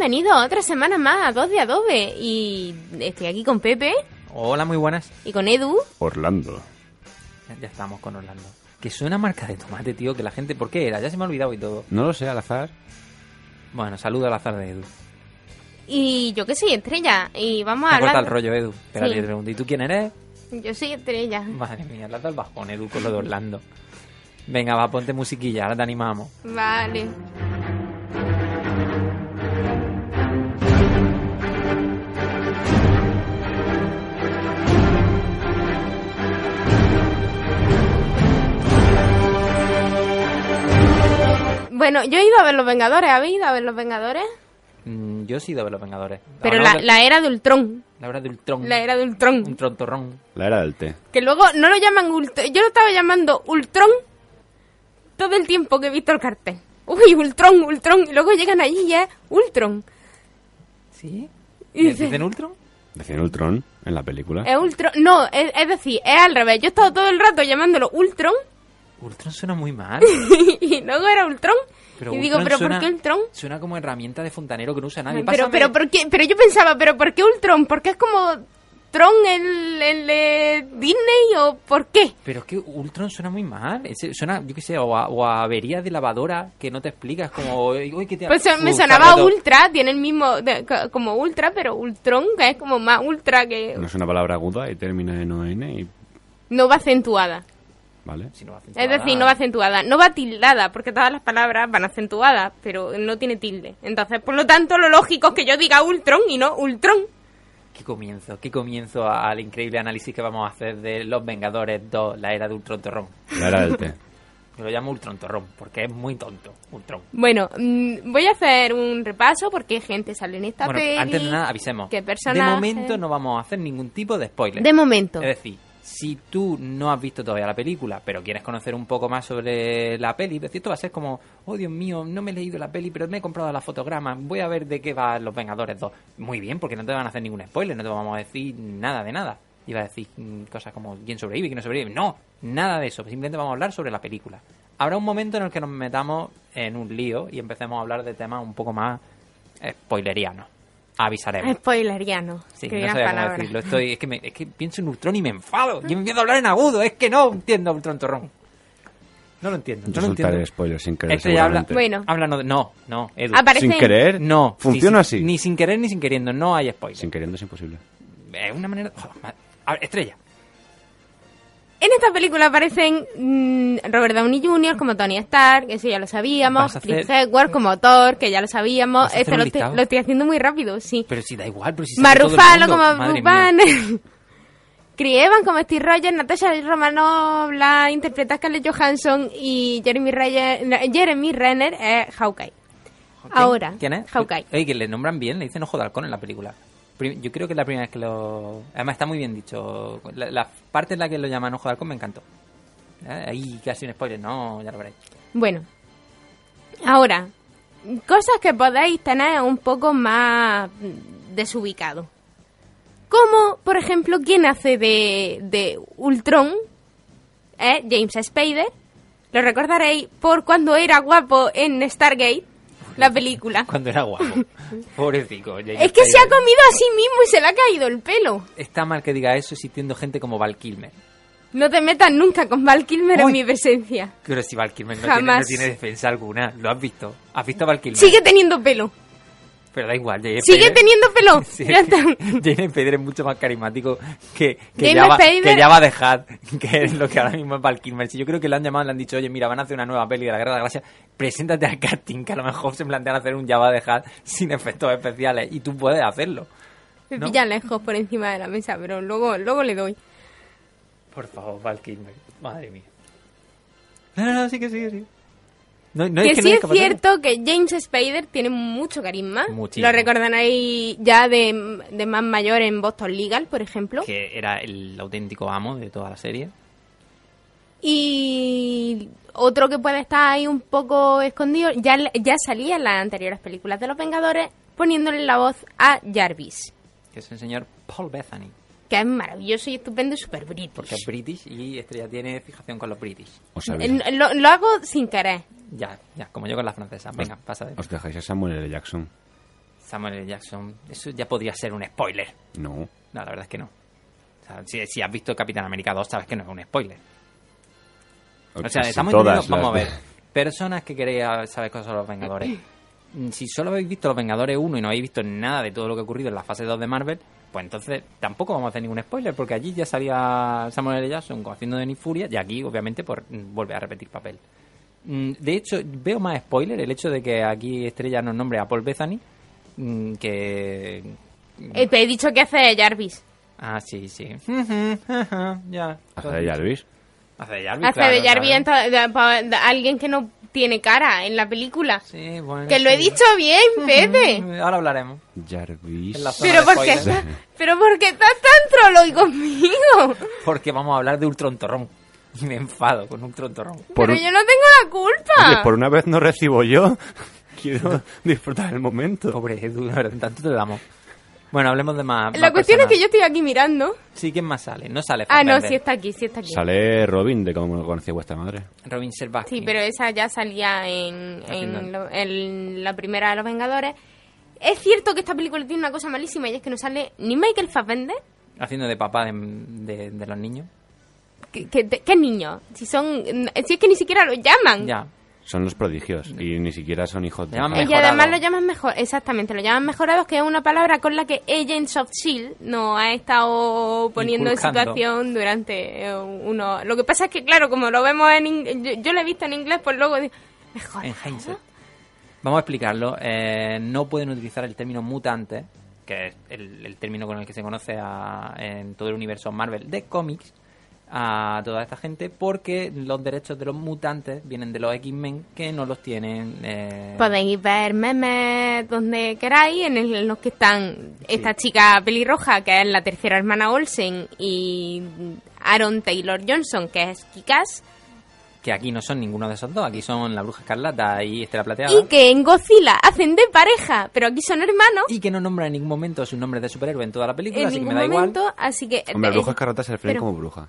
Bienvenido a otra semana más a Dos de Adobe. Y estoy aquí con Pepe Hola, muy buenas. y con Edu. Orlando. Ya estamos con Orlando. Que suena marca de tomate, tío, que la gente... ¿Por qué era? Ya se me ha olvidado y todo. No lo sé, al azar. Bueno, saludo al azar de Edu. Y yo que soy Estrella. Y vamos a Me hablar... el rollo, Edu. Espérate, Sí. te pregunto. ¿Y tú quién eres? Yo soy Estrella. Madre mía, dado el bajón, Edu, con lo de Orlando. Venga, va, ponte musiquilla, ahora te animamos. Vale. Bueno, yo he ido a ver Los Vengadores. ¿Habéis ido a ver Los Vengadores? Mm, yo sí de los Vengadores. Pero la, de- la era de Ultron. la hora de Ultron. La era de Ultron. Un trontorrón. La era del té. Que luego no lo llaman Ultron. Yo lo estaba llamando Ultron todo el tiempo que he visto el cartel. Uy, Ultron, Ultron. Y luego llegan allí y es Ultron. ¿Sí? Y dice- ¿Dicen Ultron? Decían Ultron en la película. Es Ultron. No, es, es decir, es al revés. Yo he estado todo el rato llamándolo Ultron Ultron suena muy mal. y luego era Ultron. Pero y digo, ¿pero suena- por qué Ultron? Suena como herramienta de fontanero que no usa nadie. Pero, pero, ¿por qué? pero yo pensaba, ¿pero por qué Ultron? ¿Porque es como Tron el, el de Disney o por qué? Pero es que Ultron suena muy mal. Ese- suena, yo qué sé, o a, o a avería de lavadora que no te explicas. Como, uy, que te Pues me sonaba. Ultra, tiene el mismo, de- como Ultra, pero Ultron, que es como más Ultra que... No es una palabra aguda y termina en ON y... No va acentuada. ¿Vale? Si no va Es decir, no va acentuada. No va tildada, porque todas las palabras van acentuadas, pero no tiene tilde. Entonces, por lo tanto, lo lógico es que yo diga Ultron y no Ultron. Qué comienzo, qué comienzo al increíble análisis que vamos a hacer de Los Vengadores 2, la era de Ultron Torrón. La era del té. Yo lo llamo Ultron Torrón, porque es muy tonto, Ultron. Bueno, mm, voy a hacer un repaso porque gente sale en esta Bueno, peli. antes de nada, avisemos. qué De personaje. momento no vamos a hacer ningún tipo de spoiler. De momento. Es decir, si tú no has visto todavía la película, pero quieres conocer un poco más sobre la peli, decir, esto va a ser como, oh Dios mío, no me he leído la peli, pero me he comprado la fotograma, voy a ver de qué va Los Vengadores 2. Muy bien, porque no te van a hacer ningún spoiler, no te vamos a decir nada de nada. Iba a decir cosas como quién sobrevive, quién no sobrevive. No, nada de eso, simplemente vamos a hablar sobre la película. Habrá un momento en el que nos metamos en un lío y empecemos a hablar de temas un poco más spoilerianos. Avisaremos. Spoileriano. Sí, no sabía cómo decirlo. Estoy, es, que me- es que pienso en Ultron y me enfado. Y empiezo a hablar en agudo. Es que no entiendo Ultron Torrón. No lo entiendo. Yo no lo entiendo. spoilers sin querer, Este habla. Bueno. De- no, no, Edu. Aparece- ¿Sin querer? No. ¿Funciona Sí, sí, así? Ni sin querer ni sin queriendo. No hay spoiler. Sin queriendo es imposible. Es una manera... joder, ma- a ver, estrella. En esta película aparecen mm, Robert Downey Jr. como Tony Stark, eso ya lo sabíamos. Chris Hemsworth como Thor, que ya lo sabíamos. ¿Vas a hacer Esto lo estoy, listado? lo estoy haciendo muy rápido, sí. Pero si da igual, pero si sale todo el Marufalo mundo. como. Banner. Chris Evans como Steve Rogers, Natasha Romanoff la interpreta Scarlett Johansson y Jeremy Renner, Jeremy Renner es Hawkeye. Ahora, ¿Quién es? Hawkeye. Ey, que le nombran bien, le dicen ojo de halcón en la película. Yo creo que es la primera vez que lo... Además está muy bien dicho. La, parte en la que lo llaman ojo de halcón me encantó. Eh, Ahí casi un spoiler, no, ya lo veréis. Bueno, ahora, cosas que podéis tener un poco más desubicado. Como, por ejemplo, quien hace de, de Ultron, es James Spader. Lo recordaréis por cuando era guapo en Stargate, la película. Cuando era guapo. Pobrecito. Es que se ha comido a sí mismo y se le ha caído el pelo. Está mal que diga eso existiendo gente como Val Kilmer. No te metas nunca con Val Kilmer en mi presencia. Pero si Val Kilmer no tiene, no tiene defensa alguna. ¿Lo has visto? ¿Has visto a Val Kilmer? Sigue teniendo pelo. Pero da igual. James Sigue teniendo pelo. Sí, Ya está. James es mucho más carismático que, que, Java, Spader- que Java de Hutt, que es lo que ahora mismo es Val Kilmer. Si yo creo que le han llamado y le han dicho, oye, mira, van a hacer una nueva peli de la Guerra de la Galaxia, preséntate al casting, que a lo mejor se plantean hacer un Java de Hutt sin efectos especiales, y tú puedes hacerlo. Me ¿No? pilla lejos por encima de la mesa, pero luego, luego le doy. Por favor, Val Kilmer. Madre mía. No, no, no, sí que sí, sí. No, no, que, es que sí no es cierto que James Spader tiene mucho carisma. Muchísimo. Lo recordaréis ya de, de más mayor en Boston Legal, por ejemplo. Que era el auténtico amo de toda la serie. Y otro que puede estar ahí un poco escondido, ya, ya salía en las anteriores películas de Los Vengadores poniéndole la voz a Jarvis, Que es el señor Paul Bethany. Que es maravilloso y estupendo y super british. Porque es british y Estrella tiene fijación con los british. Eh, Lo, lo hago sin querer. Ya, ya, como yo con la francesa. Venga, pasa de os dejáis a Samuel L. Jackson. Samuel L. Jackson, eso ya podría ser un spoiler. No. No, la verdad es que no. O sea, si, si has visto Capitán América 2, sabes que no es un spoiler. O sea, estamos todas vamos a las ver. Personas que queréis saber cosas de los Vengadores. Si solo habéis visto los Vengadores 1 y no habéis visto nada de todo lo que ha ocurrido en la fase 2 de Marvel, pues entonces tampoco vamos a hacer ningún spoiler, porque allí ya salía Samuel L. Jackson haciendo de Nick Furia y aquí, obviamente, por mm, vuelve a repetir papel. Mm, De hecho, veo más spoiler el hecho de que aquí Estrella nos nombre a Paul Bethany mm, que... Eh, te he dicho que hace de Jarvis. Ah, sí, sí. ya. Hace de Jarvis. Hace de Jarvis, Hace claro, de Jarvis claro. alguien que no tiene cara en la película. Sí, bueno. Que lo he dicho bien, Pepe. Ahora hablaremos. Jarvis. Pero de ¿por qué, spoiler. estás- pero ¿por qué estás tan trolo hoy conmigo? Porque vamos a hablar de Ultron Torrón. Y me enfado con Ultron Torrón. Pero un- yo no tengo la culpa. Oye, por una vez no recibo yo. Quiero disfrutar el momento. Pobre Edu, la verdad, tanto te damos. Bueno, hablemos de más. La más cuestión es que yo estoy aquí mirando. Sí, ¿quién más sale? No sale Ah, no, sí está aquí, sí está aquí. Sale Robin de cómo conocía vuestra madre. Robin Selvaggi. Sí, pero esa ya salía en, en, lo- en la primera de Los Vengadores. Es cierto que esta película tiene una cosa malísima y es que no sale ni Michael Fassbender, Haciendo de papá de, de- de los niños. que, que, que niño. Si son, si es que ni siquiera lo llaman. Ya. Son los prodigios y ni siquiera son hijos de... Llaman Y además lo llaman mejor, exactamente, lo llaman mejorados, que es una palabra con la que Agents of S.H.I.E.L.D. nos ha estado poniendo Inculcando. en situación durante eh, uno... Lo que pasa es que, claro, como lo vemos en inglés, yo, yo lo he visto en inglés, pues luego digo, mejor. En. Vamos a explicarlo. Eh, no pueden utilizar el término mutante, que es el, el término con el que se conoce a- en todo el universo Marvel de cómics, a toda esta gente, porque los derechos de los mutantes vienen de los X-Men que no los tienen. eh, Podéis ver memes donde queráis, en, el- en los que están esta chica pelirroja, que es la tercera hermana Olsen, y Aaron Taylor Johnson, que es Kikas, que aquí no son ninguno de esos dos, aquí son la Bruja Escarlata y Estela Plateada. y que en Godzilla hacen de pareja, pero aquí son hermanos. y que no nombra en ningún momento sus nombres de superhéroe en toda la película, en así que me da momento, igual. así que... Hombre, eh, bruja escarlata se refiere pero- como bruja.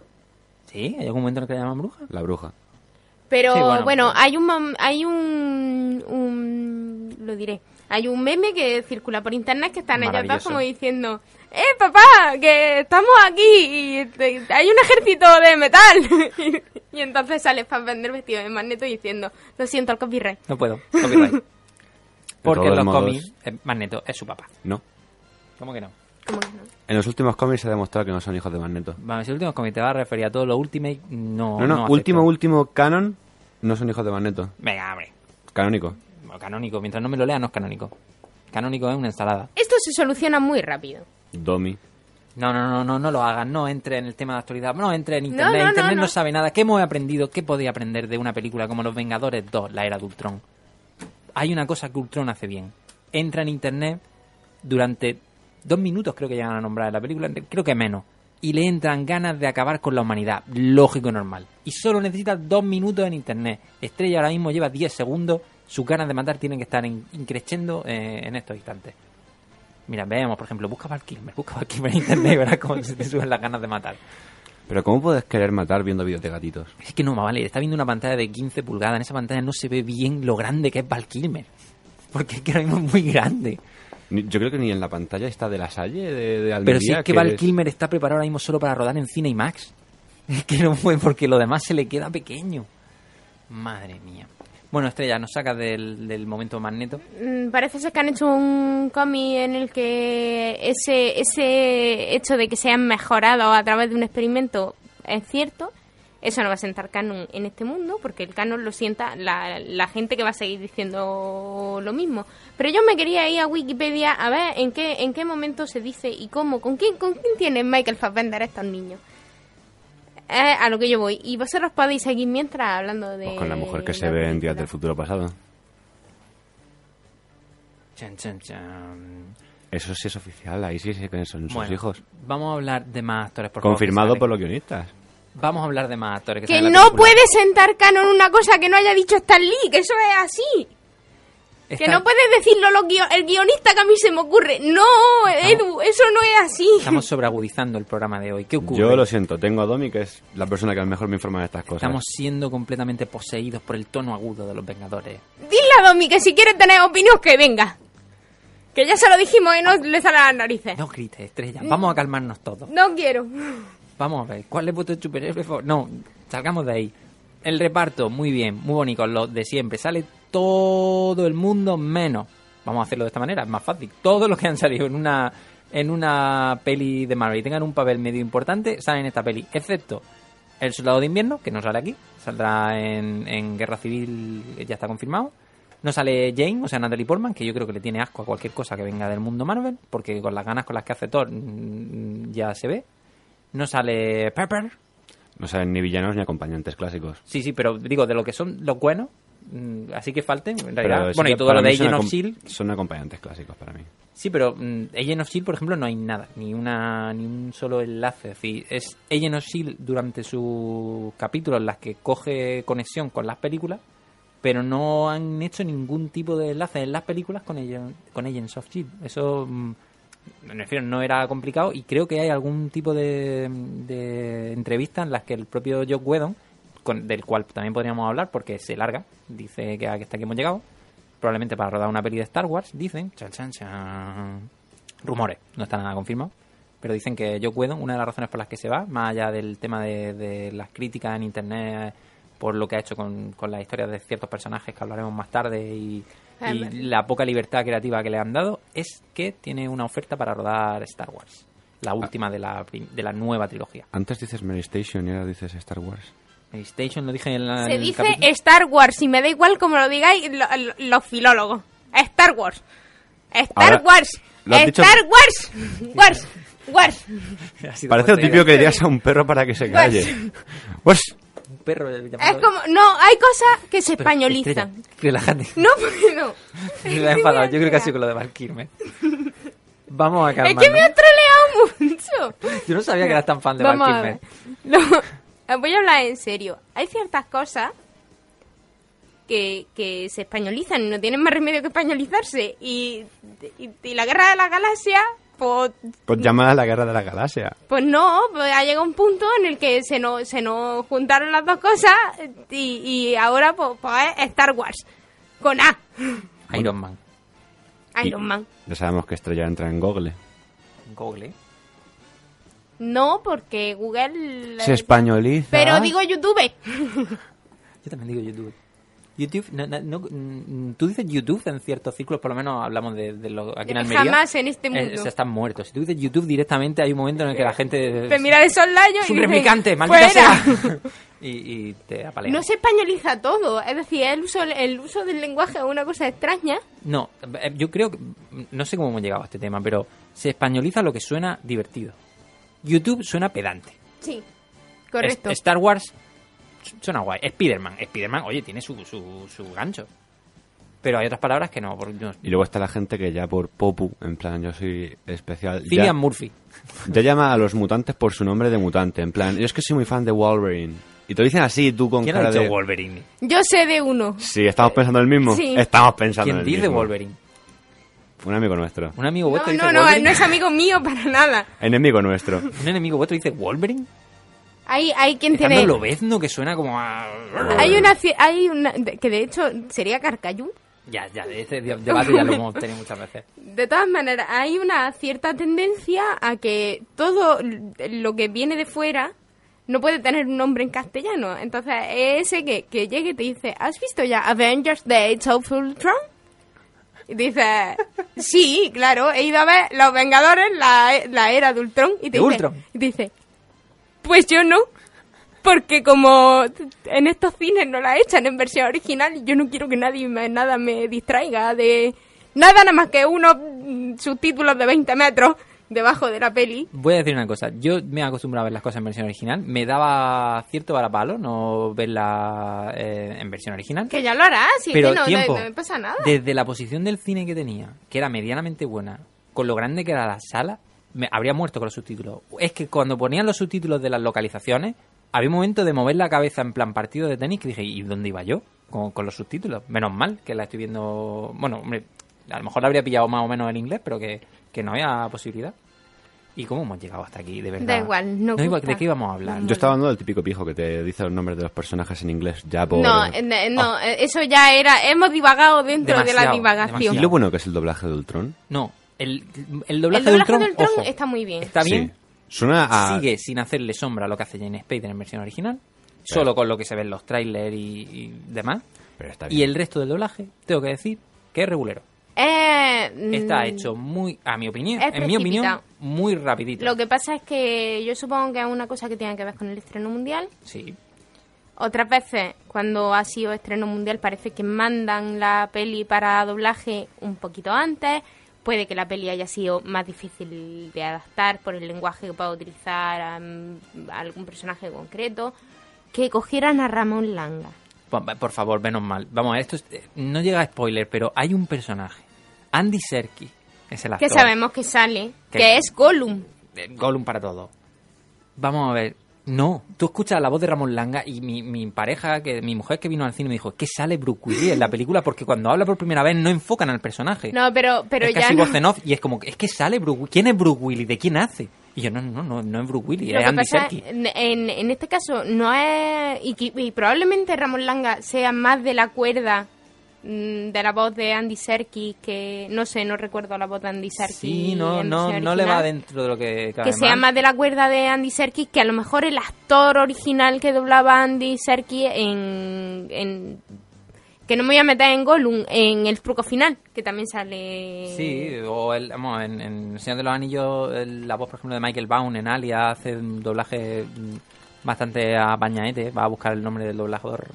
¿Sí? ¿Hay algún momento en el que la llaman bruja? La bruja. Pero Sí, bueno, bueno, pues- hay un hay un, un lo diré, hay un meme que circula por internet que están ellos dos como diciendo, "Eh, papá, que estamos aquí y te- hay un ejército de metal." y, entonces sale Fassbender vestido de magneto diciendo, "Lo siento, el copyright." No puedo, copyright. Porque los modos- cómics, eh, Magneto es su papá. No. ¿Cómo que no? En los últimos cómics se ha demostrado que no son hijos de Magneto. Vamos, si el último cómic te va a referir a todo lo Ultimate, no. No, no, último, último canon no son hijos de Magneto. Venga, hombre. Canónico. Bueno, Canónico, mientras no me lo lea, no es canónico. Canónico es una ensalada. Esto se soluciona muy rápido. Domi. No, no, no, no, no lo hagan, no entre en el tema de actualidad, no entre en internet, no, no, internet no, no. sabe nada. ¿Qué hemos aprendido? ¿Qué podéis aprender de una película como Los Vengadores 2, la era de Ultron? Hay una cosa que Ultron hace bien. Entra en internet durante dos minutos, creo que llegan a nombrar en la película, creo que menos. Y le entran ganas de acabar con la humanidad, lógico y normal. Y solo necesita dos minutos en internet. Estrella ahora mismo lleva 10 segundos, sus ganas de matar tienen que estar in- increciendo eh, en estos instantes. Mira, veamos, por ejemplo, busca Val Kilmer, busca Val Kilmer en internet y verás cómo se te suben las ganas de matar. Pero ¿cómo puedes querer matar viendo vídeos de gatitos? Es que no, vale, está viendo una pantalla de 15 pulgadas, en esa pantalla no se ve bien lo grande que es Val Kilmer. Porque es que ahora mismo es muy grande. Yo creo que ni en la pantalla está de la Salle, de, de Almería. Pero si es que Val es- Kilmer está preparado ahora mismo solo para rodar en Cine y Max. Es que no fue porque lo demás se le queda pequeño. Madre mía. Bueno, Estrella, nos saca del, del momento magneto. Mm, Parece ser que han hecho un cómic en el que ese, ese hecho de que se han mejorado a través de un experimento es cierto. Eso no va a sentar canon en este mundo, porque el canon lo sienta la, la gente que va a seguir diciendo lo mismo. Pero yo me quería ir a Wikipedia a ver en qué, en qué momento se dice y cómo, con quién, con quién tienen Michael Fassbender estos niños. Es a lo que yo voy. Y vosotros podéis seguir mientras hablando de... Pues con la mujer que se ve en. Días del Futuro Pasado. Chan, chan, chan. Eso sí es oficial, ahí sí sé que son sus Bueno, hijos. Vamos a hablar de más actores, por Confirmado por los guionistas. Vamos a hablar de más actores que, Que salen en la no película. puede sentar canon una cosa que no haya dicho Stan Lee, que eso es así. Que no puedes decirlo lo guio- el guionista que a mí se me ocurre. No, Edu, eso no es así. Estamos sobreagudizando el programa de hoy. ¿Qué ocurre? Yo lo siento, tengo a Domi, que es la persona que mejor me informa de estas cosas. Estamos siendo completamente poseídos por el tono agudo de los Vengadores. Dile a Domi que si quiere tener opinión que venga. Que ya se lo dijimos y no le sale a las narices. No grites, estrella. Vamos a calmarnos todos. No quiero. Vamos a ver, ¿cuál es vuestro superhéroe? No, salgamos de ahí. El reparto, muy bien, muy bonito, los de siempre. Sale todo el mundo menos. Vamos a hacerlo de esta manera, es más fácil. Todos los que han salido en una en una peli de Marvel y tengan un papel medio importante, salen en esta peli. Excepto el Soldado de Invierno, que no sale aquí. Saldrá en, en Guerra Civil, ya está confirmado. No sale Jane, o sea, Natalie Portman, que yo creo que le tiene asco a cualquier cosa que venga del mundo Marvel, porque con las ganas con las que hace Thor mm, ya se ve. No sale Pepper. No saben ni villanos ni acompañantes clásicos. Sí, sí, pero digo, de lo que son los buenos, mm, así que falten, en realidad. bueno, y todo lo de Agent of S.H.I.E.L.D., Son acompañantes clásicos para mí. Sí, pero mm, Agent of S.H.I.E.L.D., por ejemplo, no hay nada, ni una ni un solo enlace. Es decir, es Agent of S.H.I.E.L.D. durante sus capítulos en las que coge conexión con las películas, pero no han hecho ningún tipo de enlace en las películas con, Agent, con Agents of S.H.I.E.L.D. Eso, mm, me refiero, no era complicado y creo que hay algún tipo de, de entrevista en las que el propio Joe Whedon, con, del cual también podríamos hablar porque se larga, dice que hasta aquí hemos llegado, probablemente para rodar una peli de Star Wars, dicen, chan, chan, rumores, no está nada confirmado, pero dicen que Joe Whedon, una de las razones por las que se va, más allá del tema de, de las críticas en internet por lo que ha hecho con, con las historias de ciertos personajes que hablaremos más tarde y, y la poca libertad creativa que le han dado, es que tiene una oferta para rodar Star Wars, la última de la, de la nueva trilogía. Antes dices Mary Station y ahora dices Star Wars. Station lo dije en la, Se en dice capítulo. Star Wars y me da igual como lo digáis lo- lo- los filólogos. Star Wars. Star Ahora, Wars. lo dicho- Star Wars. Wars. Wars. Parece lo típico que ¿eh? dirías a un perro para que se calle. Un perro Es como, no, hay cosas que se Pero, españolizan. Estrella, Relájate. No, porque no. Me ha enfadado. Yo creo que ha sido con lo de Valkyrie. Vamos a Es calmarnos. que me ha troleado mucho. Yo no sabía que eras tan fan de Valkyrie. No, voy a hablar en serio. Hay ciertas cosas que, que se españolizan y no tienen más remedio que españolizarse. Y, y, y la guerra de la galaxia, pues, pues llama a la guerra de la galaxia. pues no, pues ha llegado un punto en el que se nos, se nos juntaron las dos cosas y, y ahora pues, pues es Star Wars. Con A. Iron Man. Iron Man. Ya sabemos que Estrella entra en Google. Google. No, porque Google... Se españoliza. Pero digo YouTube. Yo también digo YouTube. YouTube, no, no, mm, tú dices YouTube en ciertos círculos, por lo menos hablamos de, de lo aquí en De Almería. jamás en este Eh, mundo. se están muertos. Si tú dices YouTube directamente, hay un momento en el que la gente. Te mira de soslayo es y maldita "Fuera". sea. y, y te apalea. No se españoliza todo, es decir, el uso, el uso del lenguaje es una cosa extraña. No, eh, yo creo que. No sé cómo hemos llegado a este tema, pero se españoliza lo que suena divertido. YouTube suena pedante. Sí, correcto. Es- Star Wars suena guay. Spider-Man. Spider-Man, oye, tiene su, su, su gancho. Pero hay otras palabras que no. no- Y luego está la gente que ya por Popu, en plan, yo soy especial. Ya, Cillian Murphy. ya llama a los mutantes por su nombre de mutante. En plan, yo es que soy muy fan de Wolverine. Y te lo dicen así, tú con ¿Quién ha cara dicho de. Wolverine? Yo sé de uno. Sí, estamos pensando en el mismo. Sí. Estamos pensando ¿Quién en el dice mismo. Wolverine? Un amigo nuestro. ¿Un amigo No, vuestro dice no, no, Wolverine? no es amigo mío para nada. Enemigo nuestro. ¿Un enemigo vuestro dice Wolverine? Hay, hay quien Dejando tiene... lo bezno que suena como a... Hay una, hay una... que de hecho sería Carcayú. Ya, ya, de- debate ya lo hemos tenido muchas veces. De todas maneras, hay una cierta tendencia a que todo lo que viene de fuera no puede tener un nombre en castellano. Entonces, ese que, que llegue y te dice, ¿has visto ya Avengers The Age of Ultron? Y dice, sí, claro, he ido a ver Los Vengadores, la, la era de Ultron. Y te ¿De dice, Ultron? Y te dice, pues yo no. Porque como en estos cines no la echan en versión original, yo no quiero que nadie me, nada me distraiga de nada nada más que unos mm, subtítulos de 20 metros debajo de la peli. Voy a decir una cosa. Yo me he acostumbrado a ver las cosas en versión original. Me daba cierto varapalo no verla eh, en versión original. Que ya lo harás, y Pero que no, no- tiempo, no me pasa nada. desde la posición del cine que tenía, que era medianamente buena, con lo grande que era la sala, me habría muerto con los subtítulos. Es que cuando ponían los subtítulos de las localizaciones, había un momento de mover la cabeza en plan partido de tenis que dije, ¿y dónde iba yo? Con, con los subtítulos. Menos mal que la estoy viendo... Bueno, hombre, a lo mejor la habría pillado más o menos en inglés, pero que, que no había posibilidad. ¿Y cómo hemos llegado hasta aquí, de verdad? Da igual, no iba- gusta. ¿De qué íbamos a hablar? Yo estaba hablando del típico pijo que te dice los nombres de los personajes en inglés ya por... No, eh, no, eh, eso ya era. Hemos divagado dentro de la Demasiado, divagación. ¿Y lo bueno que es el doblaje de Ultron? No, el, el doblaje, El doblaje de Ultron, de Ultron ojo, está muy bien. Está bien, Sí. Suena a... sigue sin hacerle sombra a lo que hace Jane Spader en versión original, solo con lo que se ve en los trailers y, y demás. Pero está Y bien. el resto del doblaje, tengo que decir que es regulero. Eh, mm, Está hecho muy, a mi opinión, en mi opinión, muy rapidito. Lo que pasa es que yo supongo que es una cosa que tiene que ver con el estreno mundial. Sí, Otras veces, cuando ha sido estreno mundial, parece que mandan la peli para doblaje un poquito antes. Puede que la peli haya sido más difícil de adaptar por el lenguaje que pueda utilizar a, a algún personaje concreto. Que cogieran a Ramón Langa. por, favor, menos mal. Vamos, esto es- eh, no llega a spoiler, pero hay un personaje, Andy Serkis, es el actor. Que sabemos que sale, Que- que es Gollum. Gollum para todo. Vamos a ver. No, tú escuchas la voz de Ramón Langa y mi, mi pareja, que mi mujer que vino al cine me dijo, que sale Bruce Willis en la película porque cuando habla por primera vez no enfocan al personaje. No, pero, pero es ya casi no. voz en off y es como, es que sale Bruce. ¿Quién es Bruce Willis? ¿De quién hace? Y yo, no, no, no, no es Bruce Willis, Lo es Andy Serkis. en, en- este caso no es y, y probablemente Ramón Langa sea más de la cuerda de la voz de Andy Serkis que no sé no recuerdo la voz de Andy Serkis Sí, no, no, versión no le va original. dentro de lo que que sea mal. más de la cuerda de Andy Serkis que a lo mejor el actor original que doblaba Andy Serkis en, en que no me voy a meter en Gollum en el truco final que también sale Sí, o el, vamos, en, en El Señor de los Anillos, el- la voz, por ejemplo, de Michael Baum en Alia hace un doblaje mm, bastante apañaete, va a buscar el nombre del doblador.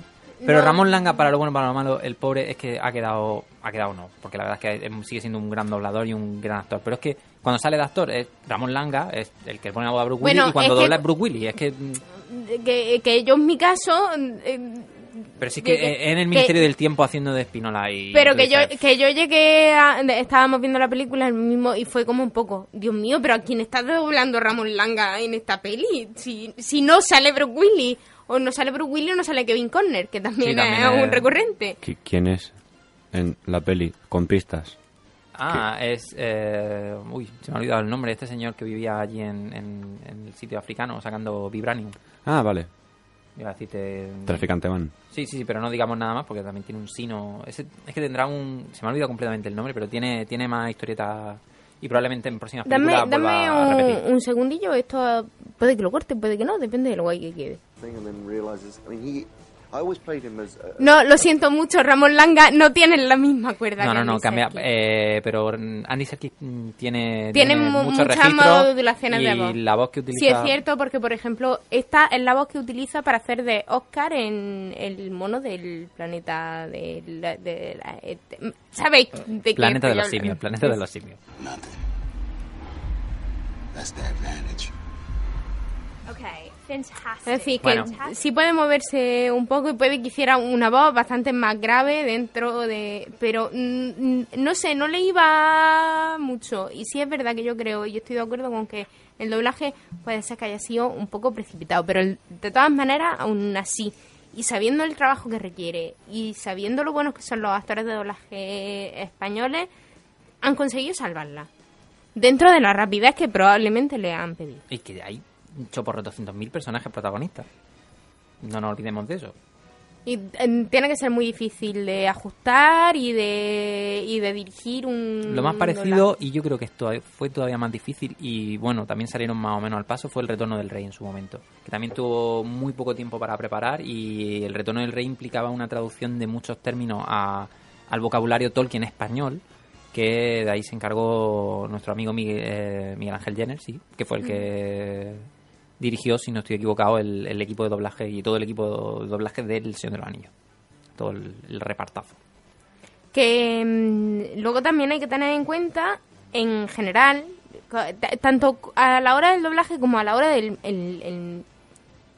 Pero No. Ramón Langa, para lo bueno y para lo malo, el pobre es que ha quedado, ha quedado no, porque la verdad es que sigue siendo un gran doblador y un gran actor. Pero es que cuando sale de actor, es Ramón Langa, es el que pone la voz a Bruce Bueno, Willis, y cuando es que- dobla es Bruce Willis. Es que, mm, que, que yo en mi caso eh, pero sí que, que- eh, en el que- Ministerio del Tiempo haciendo de Espinola y... Pero que yo, que yo llegué a, estábamos viendo la película el mismo y fue como un poco, Dios mío, pero ¿a quién está doblando Ramón Langa en esta peli? Si, si no sale Bruce Willis, o no sale Bruce Willis o no sale Kevin Conner, que también, Sí, también es, es- un recurrente. ¿Qui- ¿Quién es en la peli? Con pistas. Ah, es. eh, uy, se me ha olvidado el nombre de este señor que vivía allí en, en- en el sitio africano sacando Vibranium. Ah, vale. Iba a decirte. Traficante van. Sí, sí, sí, pero no digamos nada más porque también tiene un sino. Ese- es que tendrá un. Se me ha olvidado completamente el nombre, pero tiene, tiene más historieta y probablemente en próximas Dame, películas dame vuelva a repetir. un, un segundillo, esto puede que lo corte, puede que no, depende de lo guay que quede. A, No, lo siento mucho, Ramón Langa no tiene la misma cuerda No, que no, no, cambia. Eh, pero Andy Serkis tiene, Tiene mu- muchos muchas registros modulaciones y de voz. la voz que Sí, utiliza. es cierto, porque por ejemplo, esta es la voz que utiliza para hacer de Oscar en el mono del planeta de la... De la- eh, ¿Sabéis de qué Planeta de los simios, planeta de los simios. Nothing. Advantage. Es decir, que Bueno. sí puede moverse un poco y puede que hiciera una voz bastante más grave dentro de... Pero mm, no sé, no le iba mucho. Y sí es verdad que yo creo, y yo estoy de acuerdo con que el doblaje puede ser que haya sido un poco precipitado. Pero el- de todas maneras, aún así, y sabiendo el trabajo que requiere, y sabiendo lo buenos que son los actores de doblaje españoles, han conseguido salvarla. Dentro de la rapidez que probablemente le han pedido. Y que hay choporro de 200.000 personajes protagonistas. No nos olvidemos de eso. Y eh, tiene que ser muy difícil de ajustar y de, y de dirigir un... Lo más parecido, y yo creo que esto fue todavía más difícil, y bueno, también salieron más o menos al paso, fue el Retorno del Rey en su momento. Que también tuvo muy poco tiempo para preparar, y el Retorno del Rey implicaba una traducción de muchos términos a- al vocabulario Tolkien español, que de ahí se encargó nuestro amigo Miguel, eh, Miguel Ángel Jenner, sí, que fue el que dirigió, si no estoy equivocado, el, el equipo de doblaje y todo el equipo de doblaje del Señor de los Anillos. Todo el, el repartazo. Que mm, luego también hay que tener en cuenta, en general, tanto a la hora del doblaje como a la hora del el, el-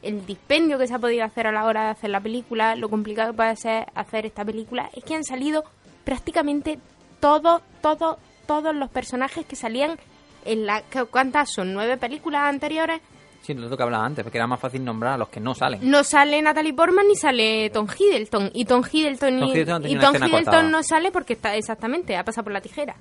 el dispendio que se ha podido hacer a la hora de hacer la película, lo complicado que puede ser hacer esta película, es que han salido prácticamente todos, todos, todos los personajes que salían en la... ¿Cuántas son? ¿Nueve películas anteriores? Sí, lo que hablaba antes, porque era más fácil nombrar a los que no salen. No sale Natalie Portman ni sale Tom Hiddleston. Y Tom Hiddleston, y- Tom Hiddleston y Tom Hiddleston cortada. no sale porque está exactamente, ha pasado por la tijera.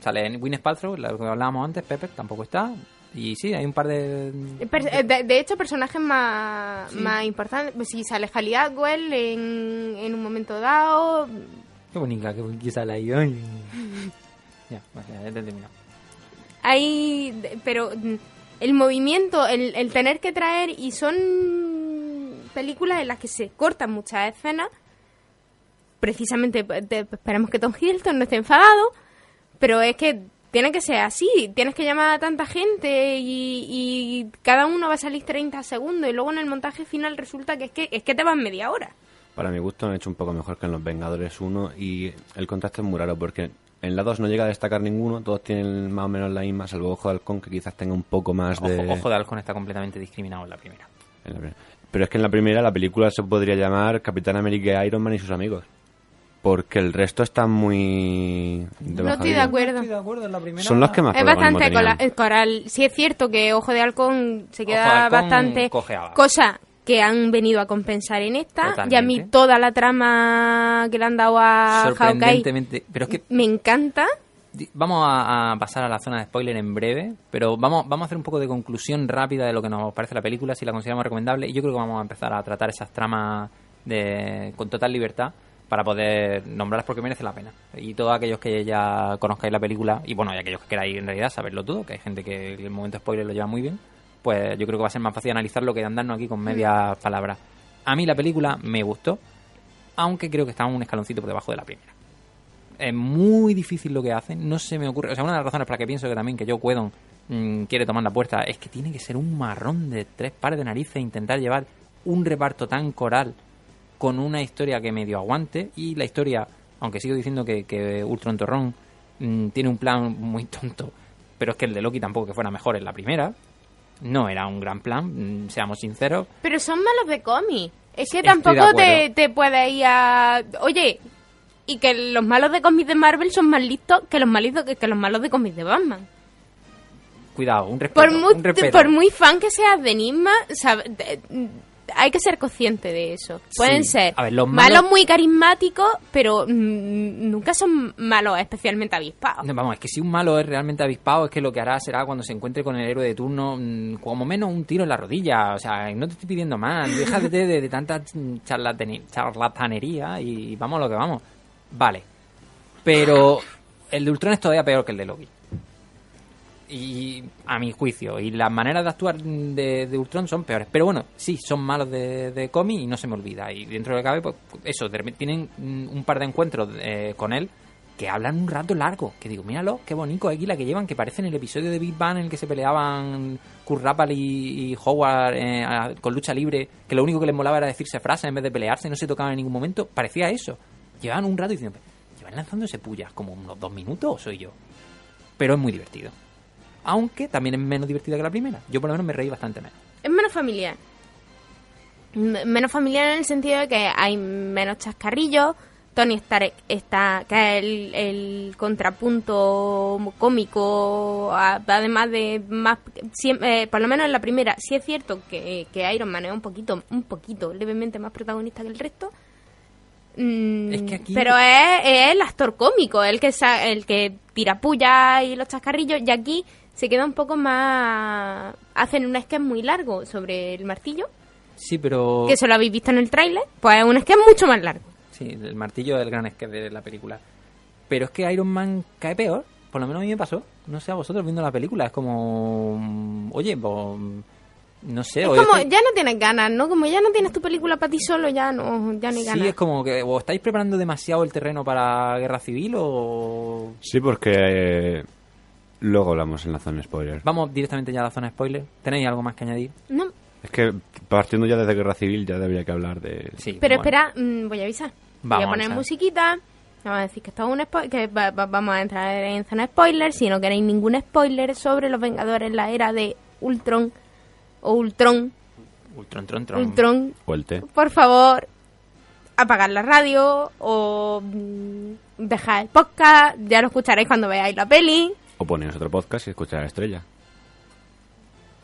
Sale en Gwyneth Paltrow, lo que hablábamos antes, Pepper tampoco está. Y sí, hay un par de... Eh, de, de hecho, personajes más, más importantes. Pues si sale Halle Atwell en, en un momento dado. Qué bonita, bonita sale ahí. ya, ya he terminado. Hay. Pero el movimiento, el, el tener que traer. Y son películas en las que se cortan muchas escenas. Precisamente, esperemos que Tom Hiddleston no esté enfadado. Pero es que tiene que ser así. Tienes que llamar a tanta gente y, cada uno va a salir 30 segundos. Y luego en el montaje final resulta que es que, es que te vas media hora. Para mi gusto han hecho un poco mejor que en Los Vengadores 1 y el contraste es muy raro porque en la 2 no llega a destacar ninguno, todos tienen más o menos la misma, salvo Ojo de Halcón que quizás tenga un poco más de... Ojo, Ojo de Halcón está completamente discriminado en la primera. en la primera. Pero es que en la primera la película se podría llamar Capitán América, Iron Man y sus amigos. Porque el resto está muy... de No estoy de acuerdo. de acuerdo en la primera. Son los que más Es bastante coral. Sí es cierto que Ojo de Halcón se Ojo de queda Halcón bastante cojeaba. cosa que han venido a compensar en esta Totalmente. y a mí toda la trama que le han dado a Hawkeye Sorprendentemente. Pero es que me encanta. Vamos a, a pasar a la zona de spoiler en breve, pero vamos, vamos a hacer un poco de conclusión rápida de lo que nos parece la película, si la consideramos recomendable. Y yo creo que vamos a empezar a tratar esas tramas de, con total libertad para poder nombrarlas porque merece la pena. Y todos aquellos que ya conozcáis la película, y bueno, y aquellos que queráis en realidad saberlo todo, que hay gente que el momento spoiler lo lleva muy bien, pues yo creo que va a ser más fácil analizarlo que andarnos aquí con medias palabras. A mí la película me gustó, aunque creo que está un escaloncito por debajo de la primera es muy difícil lo que hacen. No se me ocurre. O sea, una de las razones para que pienso que también que Joe Whedon mm, quiere tomar la puerta es que tiene que ser un marrón de tres pares de narices e intentar llevar un reparto tan coral con una historia que medio aguante. Y la historia, aunque sigo diciendo que, que Ultron Torrón mm, tiene un plan muy tonto, pero es que el de Loki tampoco que fuera mejor en la primera. No era un gran plan, mm, seamos sinceros. Pero son malos de cómic. Es que tampoco te, te puedes ir a... Oye, y que los malos de cómics de Marvel son más listos que los, malitos, que, los malos de cómics de Batman. Cuidado, un respeto. Por muy, un respeto. por muy fan que seas de Enigma, sabe- hay que ser consciente de eso. Pueden Sí. ser A ver, los malos... malos- muy carismáticos, pero mm, nunca son malos especialmente avispados. No, Vamos, es que si un malo es realmente avispado, es que lo que hará será cuando se encuentre con el héroe de turno, mm, como menos un tiro en la rodilla. O sea, no te estoy pidiendo más. Déjate de, de tanta mm, charlatani- charlatanería y vamos a lo que vamos. Vale. Pero el de Ultron es todavía peor que el de Loki. Y a mi juicio. Y las maneras de actuar de, Ultron son peores. Pero bueno, sí, son malos de, de cómic y no se me olvida. Y dentro de cabe, pues eso, de repente tienen un par de encuentros eh, con él que hablan un rato largo. Que digo, míralo, qué bonito aquí la que llevan, que parece en el episodio de Big Bang en el que se peleaban Kurt y, Howard eh, con lucha libre, que lo único que les molaba era decirse frases en vez de pelearse, no se tocaban en ningún momento. Parecía eso. Llevaban un rato diciendo, ¿llevan lanzándose pullas como unos dos minutos soy yo? Pero es muy divertido. Aunque también es menos divertido que la primera. Yo por lo menos me reí bastante menos. Es menos familiar. M- menos familiar en el sentido de que hay menos chascarrillos. Tony Stark está, que es el, el contrapunto cómico, además de más, siem- eh, por lo menos en la primera, sí es cierto que, que Iron Man es un poquito, un poquito, levemente más protagonista que el resto. Mm, Es que aquí- Pero es, es el actor cómico, el que el que tira puya y los chascarrillos, y aquí se queda un poco más... Hacen un sketch muy largo sobre el martillo, Sí, pero... que eso lo habéis visto en el tráiler, pues es un sketch mucho más largo. Sí, el martillo del gran sketch de la película. Pero es que Iron Man cae peor. Por lo menos a mí me pasó. No sé a vosotros viendo la película. Es como... mm, Oye, pues... No sé. Es como, ya no tienes ganas, ¿no? Como ya no tienes tu película para ti solo, ya no, ya ni Sí, ganas. es como que o estáis preparando demasiado el terreno para guerra civil o... Sí, porque eh, luego hablamos en la zona spoiler. Vamos directamente ya a la zona spoiler. ¿Tenéis algo más que añadir? No, Es que partiendo ya desde Guerra Civil ya debería que hablar de... Sí. pero bueno. espera, mm, voy a avisar. Vamos voy a a poner avisar. musiquita. Vamos a decir que esto es un spoiler, que va- va- vamos a entrar en zona spoiler. Si no queréis ningún spoiler sobre los Vengadores en la era de Ultron o Ultron, Ultron, tron, tron. Ultron, té. por favor, apagar la radio o mm, dejar el podcast. Ya lo escucharéis cuando veáis la peli. O ponéis otro podcast y escuchar a la estrella.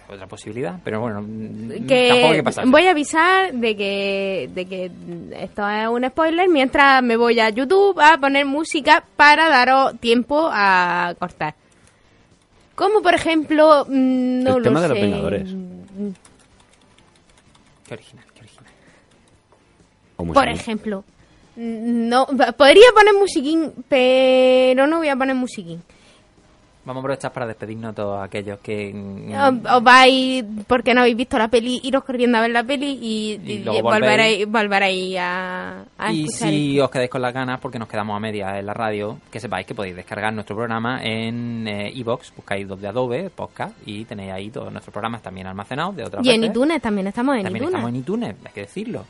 otra posibilidad, pero bueno, mm, que tampoco hay que voy a avisar de que, de que esto es un spoiler mientras me voy a YouTube a poner música para daros tiempo a cortar. Como por ejemplo, mm, no El lo tema de los. Vengadores. Qué original, qué original. O Por ejemplo, mm, no podría poner musiquín, pero no voy a poner musiquín. Vamos a aprovechar para despedirnos a todos aquellos que... Os, os vais porque no habéis visto la peli, iros corriendo a ver la peli y, Y volveréis, volveréis a, a y escuchar si esto. os quedáis con las ganas, porque nos quedamos a media en la radio, que sepáis que podéis descargar nuestro programa en iBox, buscáis dos de Adobe, podcast, y tenéis ahí todos nuestros programas también almacenados de otras Y en iTunes también estamos en También iTunes. estamos en iTunes, hay que decirlo.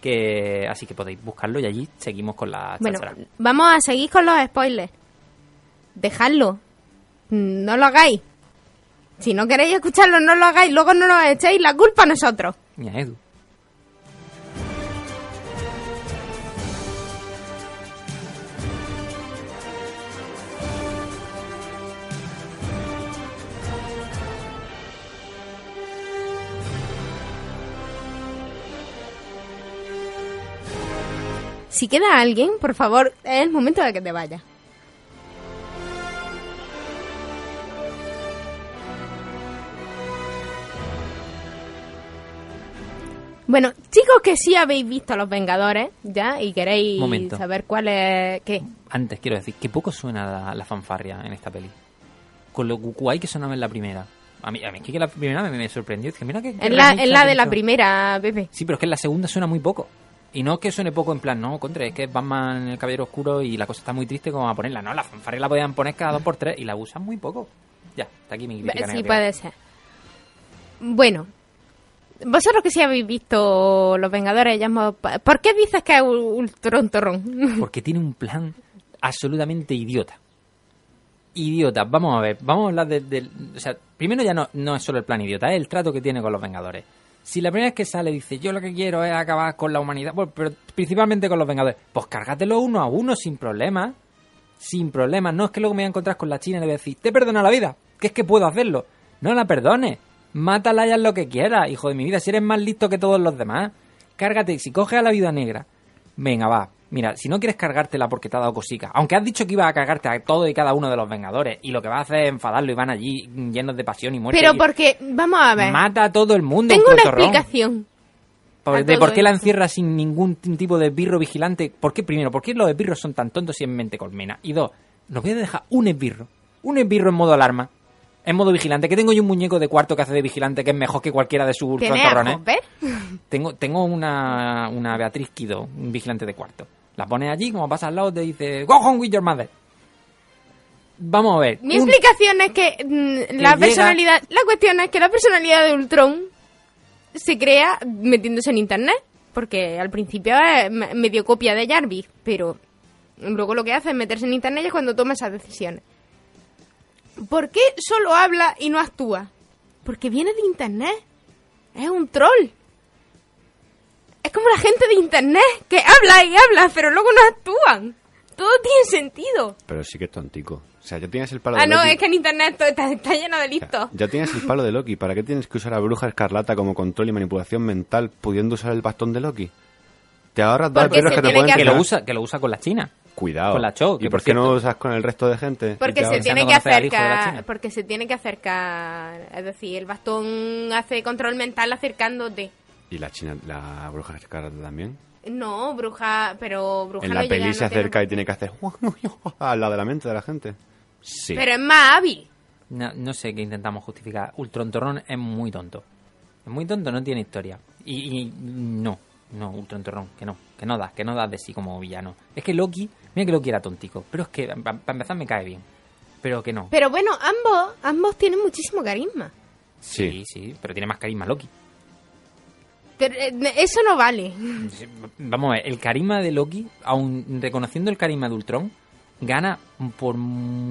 Que, así que podéis buscarlo y allí seguimos con la Bueno, vamos a seguir con los spoilers. Dejadlo. No lo hagáis. Si no queréis escucharlo, no lo hagáis. Luego no lo echéis la culpa a nosotros. Ni a Edu. Si queda alguien, por favor, es el momento de que te vayas. Bueno, chicos que sí habéis visto Los Vengadores, ¿ya? Y queréis Momento. saber cuál es... ¿Qué? Antes quiero decir que poco suena la, la fanfarria en esta peli. Con lo guay que sonaba en la primera. A mí, a mí es que la primera me, me sorprendió. Dije, mira qué, qué Es la, es de la primera, Pepe. Sí, pero es que en la segunda suena muy poco. Y no es que suene poco en plan, no, contra, es que es Batman en el Caballero Oscuro y la cosa está muy triste como a ponerla. No, la fanfarria la podían poner cada dos por tres y la usan muy poco. Ya, está aquí mi crítica Sí, negativa. puede ser. Bueno, vosotros que sí habéis visto Los Vengadores, ¿por qué dices que es ultron torrón? Porque tiene un plan absolutamente idiota. Idiota. Vamos a ver, vamos a hablar de- o sea, primero ya no, no es solo el plan idiota, es el trato que tiene con los Vengadores. Si la primera vez que sale dice, yo lo que quiero es acabar con la humanidad, bueno, pero principalmente con los Vengadores, pues cárgatelo uno a uno sin problema. Sin problema. No es que luego me voy a encontrar con la China y le voy a decir, te perdono la vida, que es que puedo hacerlo. No la perdones. Mátala y haz lo que quieras, hijo de mi vida, si eres más listo que todos los demás. Cárgate, si coges a la vida negra, venga, va. Mira, si no quieres cargártela porque te ha dado cosica, aunque has dicho que ibas a cargarte a todo y cada uno de los Vengadores, y lo que vas a hacer es enfadarlo y van allí llenos de pasión y muerte. Pero y- porque, vamos a ver, Mata a todo el mundo. tengo un una explicación. Por- de por qué la encierra sin ningún tipo de esbirro vigilante. ¿Por qué, primero, por qué los esbirros son tan tontos y en mente colmena? Y dos, nos voy a dejar un esbirro. Un esbirro en modo alarma. En modo vigilante. Que tengo yo un muñeco de cuarto que hace de vigilante que es mejor que cualquiera de sus ¿Tienes ultratorrones. a Hopper? Tengo, tengo una, una Beatriz Kido, un vigilante de cuarto. La pones allí, como pasa al lado, te dice, Go home with your mother. Vamos a ver. Mi un- explicación es que mm, la llega- personalidad, la cuestión es que la personalidad de Ultron se crea metiéndose en internet, porque al principio es me- medio copia de Jarvis, pero luego lo que hace es meterse en internet y es cuando toma esas decisiones. ¿Por qué solo habla y no actúa? Porque viene de internet. Es un troll. Es como la gente de internet que habla y habla, pero luego no actúan. Todo tiene sentido. Pero sí que es tontico. O sea, ya tienes el palo Ah, de no, Loki. es que en internet todo está, está lleno de listos. Ya tienes el palo de Loki. ¿Para qué tienes que usar a Bruja Escarlata como control y manipulación mental pudiendo usar el bastón de Loki? Te ahorras dos se que te pueden que que lo usa, que lo usa con la China. Cuidado. con la Cho, ¿Y por por qué no usas con el resto de gente? Porque se tiene que acercar, porque se tiene que acercar, es decir, el bastón hace control mental acercándote. ¿Y la China, la Bruja Escarlata también? No, bruja, pero bruja En no la llega, peli no se tiene- acerca y tiene que hacer al lado de la mente de la gente. Sí. Pero es más hábil. No, no sé qué intentamos justificar. Ultron Torrón es muy tonto. Es muy tonto, no tiene historia. Y, y no, no, Ultron Torrón, que no, que no da, que no da de sí como villano. Es que Loki, mira que Loki era tontico, pero es que para empezar me cae bien. Pero que no. Pero bueno, ambos, ambos tienen muchísimo carisma. Sí. sí, sí, pero tiene más carisma Loki. Pero eh, eso no vale. Vamos a ver, el carisma de Loki, aun reconociendo el carisma de Ultron, gana por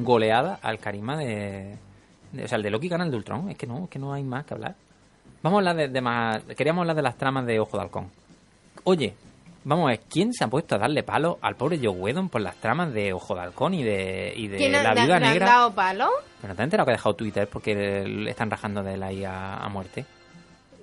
goleada al carisma de, de- O sea, el de Loki gana el de Ultron. Es que no, es que no hay más que hablar. Vamos a hablar de, de más. Queríamos hablar de las tramas de Ojo de Halcón. Oye, Vamos a ver, ¿quién se ha puesto a darle palo al pobre Joe Whedon por las tramas de Ojo de Halcón y de, y de ¿Quién La ha- Viuda le han Negra? dado palo? Pero no te enterado que ha dejado Twitter porque le están rajando de él ahí a, a muerte.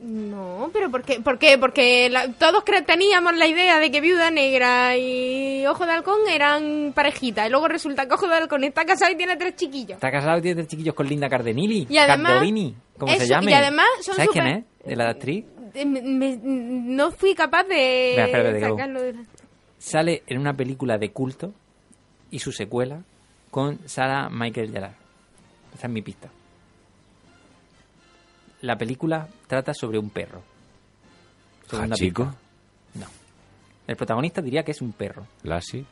No, pero ¿por qué? ¿Por qué? Porque la- todos teníamos la idea de que Viuda Negra y Ojo de Halcón eran parejitas. Y luego resulta que Ojo de Halcón está casado y tiene tres chiquillos. Está casado y tiene tres chiquillos con Linda Cardellini. Y además- Cardellini, como se llame. y además son ¿Sabes quién súper- es? De la actriz. Eh, me- me- no fui capaz de que sacarlo de la- Sale en una película de culto y su secuela con Sarah Michael Gellar. Esa es mi pista. La película trata sobre un perro. Segunda Ah, chico. pista. No. El protagonista diría que es un perro. Lassie.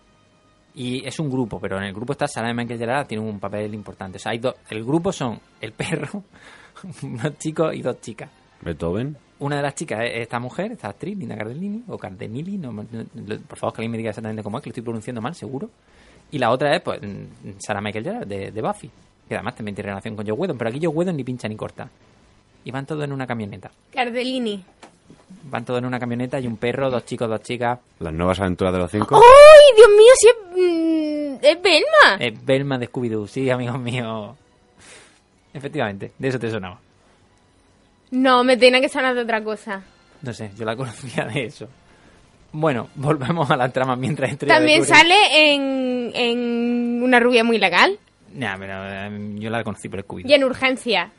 Y es un grupo, pero en el grupo está Sarah Michael Gellar, tiene un papel importante. O sea, hay dos. El grupo son el perro, unos chicos y dos chicas. Beethoven. Una de las chicas es esta mujer, esta actriz, Linda Cardellini, o Cardellini, no, no- no- por favor que alguien me diga exactamente cómo es, que lo estoy pronunciando mal, seguro. Y la otra es, pues, mm, Sarah Michael Gellar, de, de Buffy, que además también tiene relación con Joe Whedon, pero aquí Joe Whedon ni pincha ni corta. Y van todos en una camioneta. Cardellini. Van todos en una camioneta y un perro, dos chicos, dos chicas. Las nuevas aventuras de los cinco. ¡Ay, Dios mío! Si es, mm, es Belma. Es Belma de Scooby-Doo, sí, amigos míos. Efectivamente, de eso te sonaba. No, me tiene que sonar de otra cosa. No sé, yo la conocía de eso. Bueno, volvemos a la trama mientras Estrella También sale en, en Una rubia muy legal. Nah, pero eh, yo la conocí por Scooby-Doo. Y en Urgencia.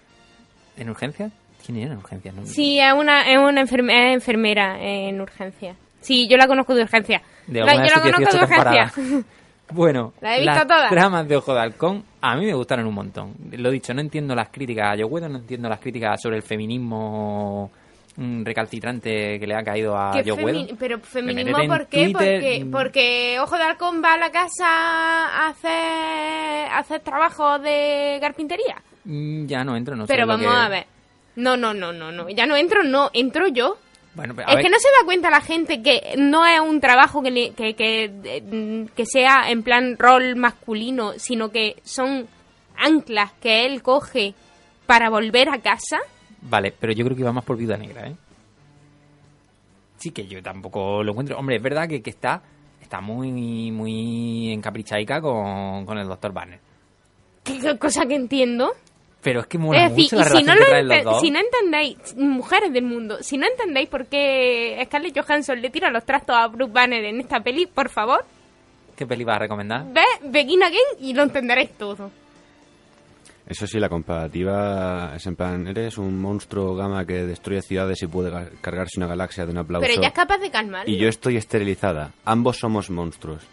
¿En urgencia? ¿Quién era en urgencia? No- Sí, es una, es una enferme- enfermera en Urgencia. Sí, yo la conozco de Urgencia. De La- yo la conozco de 18 Urgencia. Bueno, La he visto las todas. tramas de Ojo de Halcón a mí me gustaron un montón. Lo dicho, no entiendo las críticas a Joe Whedon, no entiendo las críticas sobre el feminismo mm, recalcitrante que le ha caído a ¿Qué Joe Whedon. pero feminismo, ¿por qué? Porque, porque Ojo de Halcón va a la casa a hacer, a hacer trabajo de carpintería. Mm, Ya no entro, no sé pero vamos que- a ver. No, no, no, no, no. Ya no entro, no. Entro yo. Bueno, Es ver, que no se da cuenta la gente que no es un trabajo que, le- que, que, eh, que sea en plan rol masculino, sino que son anclas que él coge para volver a casa. Vale, pero yo creo que iba más por Viuda Negra, ¿eh? Sí que yo tampoco lo encuentro. Hombre, es verdad que, que está está muy muy encaprichaica con, con el Dr. Banner. Que cosa que entiendo. Pero es que mola es decir, mucho la y si relación no, que lo traen los ente- dos. si no entendéis, mujeres del mundo, si no entendéis por qué Scarlett Johansson le tira los trastos a Bruce Banner en esta peli, por favor, ¿Qué peli vas a recomendar? ve Begin Again y lo entenderéis todo. Eso sí, la comparativa es en plan, eres un monstruo gama que destruye ciudades y puede ga- cargarse una galaxia de un aplauso. Pero ella es capaz de calmar. Y yo estoy esterilizada. Ambos somos monstruos.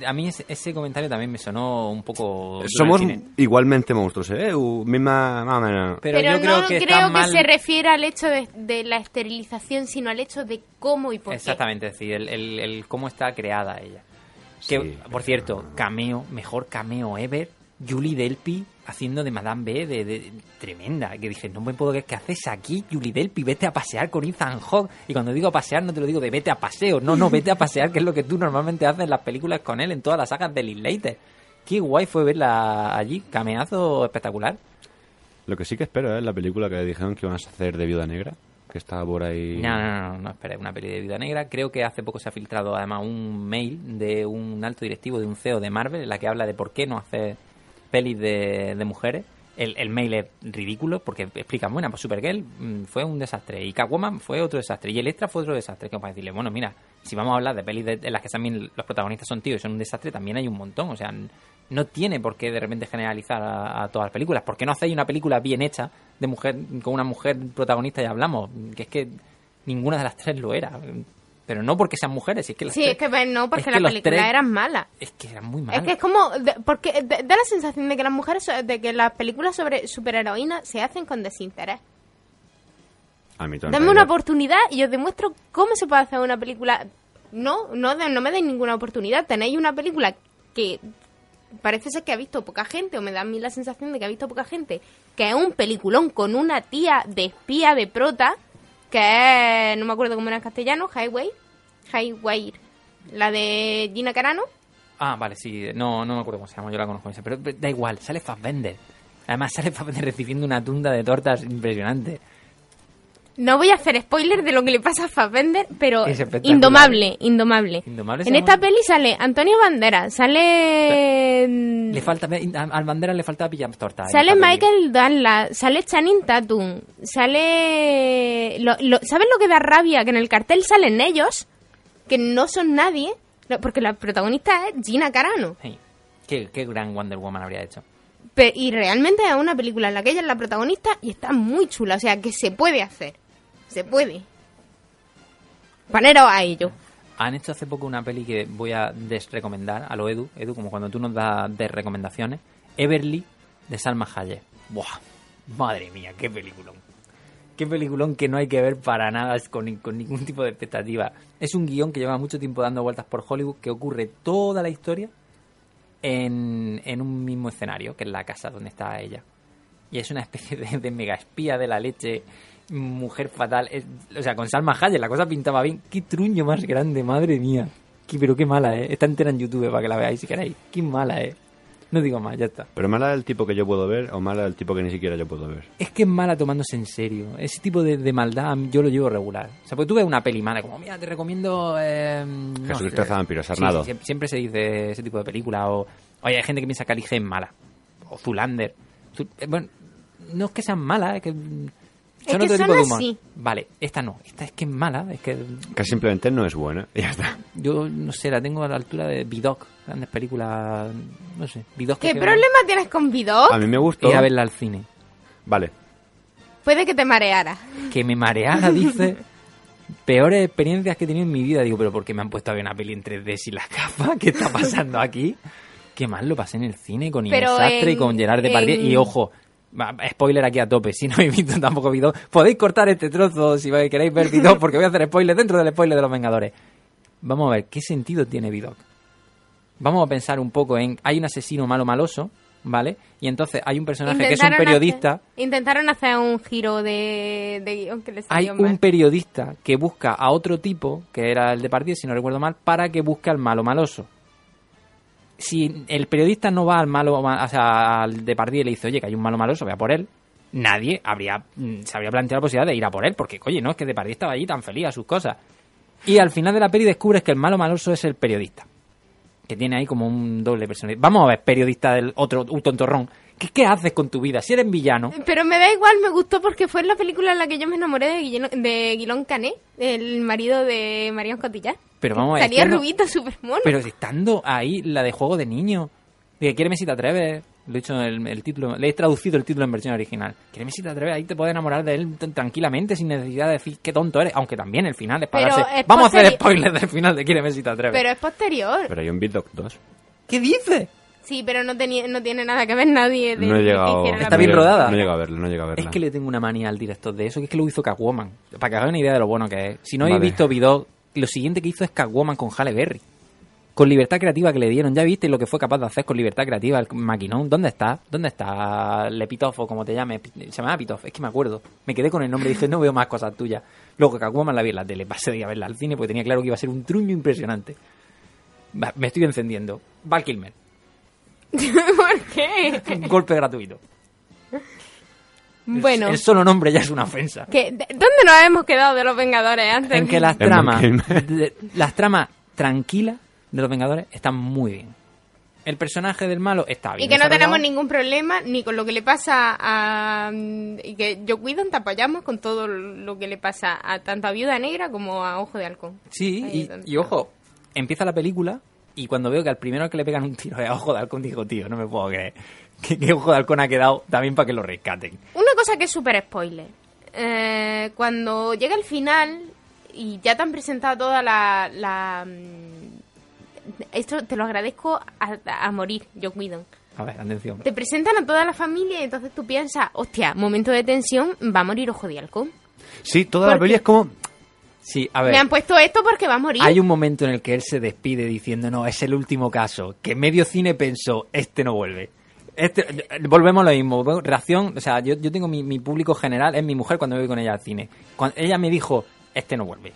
Eh, A mí ese, ese comentario también me sonó un poco... Somos igualmente monstruos, ¿eh? Misma... más o menos. Pero, Pero, yo no creo que creo está que mal... se refiere al hecho de, de la esterilización, sino al hecho de cómo y por Exactamente, es decir, el, el- el cómo está creada ella. Que, Sí, por cierto, cameo, mejor cameo ever, Julie Delpy haciendo de Madame B, de, de- tremenda. Que dije, no me puedo creer, ¿qué haces aquí, Julie Delpy? Vete a pasear con Ethan Hawke. Y cuando digo pasear, no te lo digo de vete a paseo. No, no, vete a pasear, que es lo que tú normalmente haces en las películas con él, en todas las sagas de Linklater. Qué guay fue verla allí, cameazo espectacular. Lo que sí que espero es la película que dijeron que iban a hacer de Viuda Negra, que estaba por ahí... No, no, no, no, espera, una peli de Vida Negra. Creo que hace poco se ha filtrado además un mail de un alto directivo de un CEO de Marvel en la que habla de por qué no hacer pelis de, mujeres. El, el mail es ridículo porque explica, bueno, pues Supergirl mm, fue un desastre y Catwoman fue otro desastre y Electra fue otro desastre. Que para decirle, bueno, mira, si vamos a hablar de pelis de- en las que también los protagonistas son tíos y son un desastre, también hay un montón. O sea, no tiene por qué de repente generalizar a, a todas las películas. ¿Por qué no hacéis una película bien hecha de mujer con una mujer protagonista y hablamos? Que es que ninguna de las tres lo era. Pero no porque sean mujeres, es que las Sí, tres- es que pues, no, porque es que tres- eran malas. Es que eran muy Es malas. que es como. de- porque da la sensación de que las mujeres. de que las películas sobre superheroínas se hacen con desinterés. A mí también. Dame una oportunidad y os demuestro cómo se puede hacer una película. No, no, de- no me deis ninguna oportunidad. Tenéis una película que parece ser que ha visto poca gente, o me da a mí la sensación de que ha visto poca gente, que es un peliculón con una tía de espía de prota, que es, no me acuerdo cómo era en castellano, Highway, Highway, la de Gina Carano. Ah, vale, sí. No, no me acuerdo cómo se llama, yo la conozco esa. Pero da igual, sale Fassbender. Además sale Fassbender recibiendo una tunda de tortas impresionante. No voy a hacer spoiler de lo que le pasa a Fassbender, pero Es indomable, indomable. Indomable en esta peli sale Antonio Banderas, sale... Le falta, al bandera le falta pillar torta. Sale. Michael Douglas, sale Channing Tatum, sale... Lo, lo- ¿Sabes lo que da rabia? Que en el cartel salen ellos, que no son nadie, porque la protagonista es Gina Carano. Sí. Qué, qué gran Wonder Woman habría hecho. Pe- y realmente es una película en la que ella es la protagonista y está muy chula, o sea que se puede hacer, se puede. Poneros a ello. Han hecho hace poco una peli que voy a desrecomendar a lo Edu, Edu, como cuando tú nos das desrecomendaciones. Everly de Salma Hayek. Buah, madre mía, qué peliculón. Qué peliculón que no hay que ver para nada con, ningún tipo de expectativa. Es un guion que lleva mucho tiempo dando vueltas por Hollywood, que ocurre toda la historia en, un mismo escenario, que es la casa donde está ella. Y es una especie de, de mega espía de la leche, mujer fatal. O sea, con Salma Hayek la cosa pintaba bien. Qué truño más grande, madre mía. Pero qué mala, ¿eh? Está entera en YouTube para que la veáis si queréis. Qué mala, ¿eh? No digo más, ya está. Pero mala del tipo que yo puedo ver o mala del tipo que ni siquiera yo puedo ver. Es que es mala tomándose en serio. Ese tipo de, de maldad yo lo llevo regular. O sea, pues tú ves una peli mala, como, mira, te recomiendo... Eh, no Jesucristo Sí, Sarnado. sí, siempre, siempre se dice ese tipo de película. O, oye, hay gente que piensa que Alice es mala. O Zulander. Zu- eh, bueno, no es que sean malas, es que... Es que otro son tipo de humor. así. Vale, esta no. Esta es que es mala. Es que Que simplemente no es buena. Ya está. yo, no sé, la tengo a la altura de Vidoc. Grandes películas... No sé. Vidoc ¿Qué que- problema tienes con Vidoc? A mí me gustó. Ir a verla al cine. Vale. Puede que te mareara. que me mareara, dice. Peores experiencias que he tenido en mi vida. Digo, pero ¿por qué me han puesto a ver una peli en 3D sin las gafas? ¿Qué está pasando aquí? Qué mal lo pasé en el cine con Inés Sastre y con Gerard Depardieu. en- Y ojo, spoiler aquí a tope. Si no habéis visto tampoco Vidó, podéis cortar este trozo si queréis ver Vidó, porque voy a hacer spoiler dentro del spoiler de los Vengadores. Vamos a ver, ¿qué sentido tiene Vidó? Vamos a pensar un poco en... Hay un asesino malo maloso, ¿vale? Y entonces hay un personaje que es un periodista... hacer- intentaron hacer un giro de, de guion que les Hay un periodista que busca a otro tipo, que era el de Partido, si no recuerdo mal, para que busque al malo maloso. Si el periodista no va al malo, ma- o sea, al de y le dice, oye, que hay un malo maloso, vea por él, nadie habría, mm, se habría planteado la posibilidad de ir a por él, porque, oye, no, es que de estaba allí tan feliz a sus cosas. Y al final de la peli descubres que el malo maloso es el periodista. Que tiene ahí como un doble personalidad. Vamos a ver, periodista del otro, un tontorrón. ¿Qué, ¿Qué haces con tu vida? Si eres villano, Pero me da igual, me gustó porque fue la película en la que yo me enamoré de, Guillermo- de Guilón Cané, el marido de Marion Cotillard. Pero vamos a ver, Salía rubito, súper mono. Pero estando ahí la de juego de niño, de que quiere Mesita Atreves, lo he dicho en el, el título, le he traducido el título en versión original. Quiere Mesita Atreves, ahí te puedes enamorar de él tranquilamente sin necesidad de decir qué tonto eres, aunque también el final es para darse- es Vamos a hacer spoilers del final de Quiere Mesita Atreves. Pero es posterior. Pero hay un Beat Dog 2. ¿Qué dices? Sí, pero no, tenía, no tiene nada que ver nadie de No he llegado. Está bien rodada. No he llegado a verla, no he llegado a verla. Es que le tengo una manía al director de eso, que es que lo hizo Catwoman. Para que hagan una idea de lo bueno que es. Si no habéis visto Vidog, lo siguiente que hizo es Catwoman con Halle Berry. Con libertad creativa que le dieron. Ya viste lo que fue capaz de hacer con libertad creativa el maquinón. ¿Dónde está? ¿Dónde está Lepitoff o como te llames? Se llama Pitoff, es que me acuerdo. Me quedé con el nombre y dije, no veo más cosas tuyas. Luego Catwoman la vi en la tele. Pasé de a verla al cine porque tenía claro que iba a ser un truño impresionante. Me estoy encendiendo. Val Kilmer. ¿Por qué? Un golpe gratuito. bueno, El solo nombre ya es una ofensa. que, de- ¿dónde nos hemos quedado de los Vengadores antes? en que las tramas de- las tramas tranquilas de los Vengadores están muy bien el personaje del malo está bien Y que no tenemos ningún problema ni con lo que le pasa a... Y que yo cuido, te apoyamos con todo lo que le pasa a tanto a Viuda Negra como a Ojo de Halcón. sí Ahí y ojo empieza la película y cuando veo que al primero al que le pegan un tiro es a Ojo de Halcón digo tío no me puedo creer que, que Ojo de Halcón ha quedado también para que lo rescaten Una cosa que es súper spoiler. Eh, cuando llega el final y ya te han presentado toda la... la, mm, esto te lo agradezco a, a morir, yo cuido. a ver atención Te presentan a toda la familia y entonces tú piensas, hostia, momento de tensión, va a morir Ojo de Halcón. Sí, toda la Porque- peli es como... sí a ver Me han puesto esto porque va a morir. Hay un momento en el que él se despide diciendo, no, es el último caso, que medio cine pensó, este no vuelve. Este, volvemos a lo mismo, reacción, o sea, yo, yo tengo mi, mi público general, es mi mujer cuando me voy con ella al cine. Cuando ella me dijo, este no vuelve.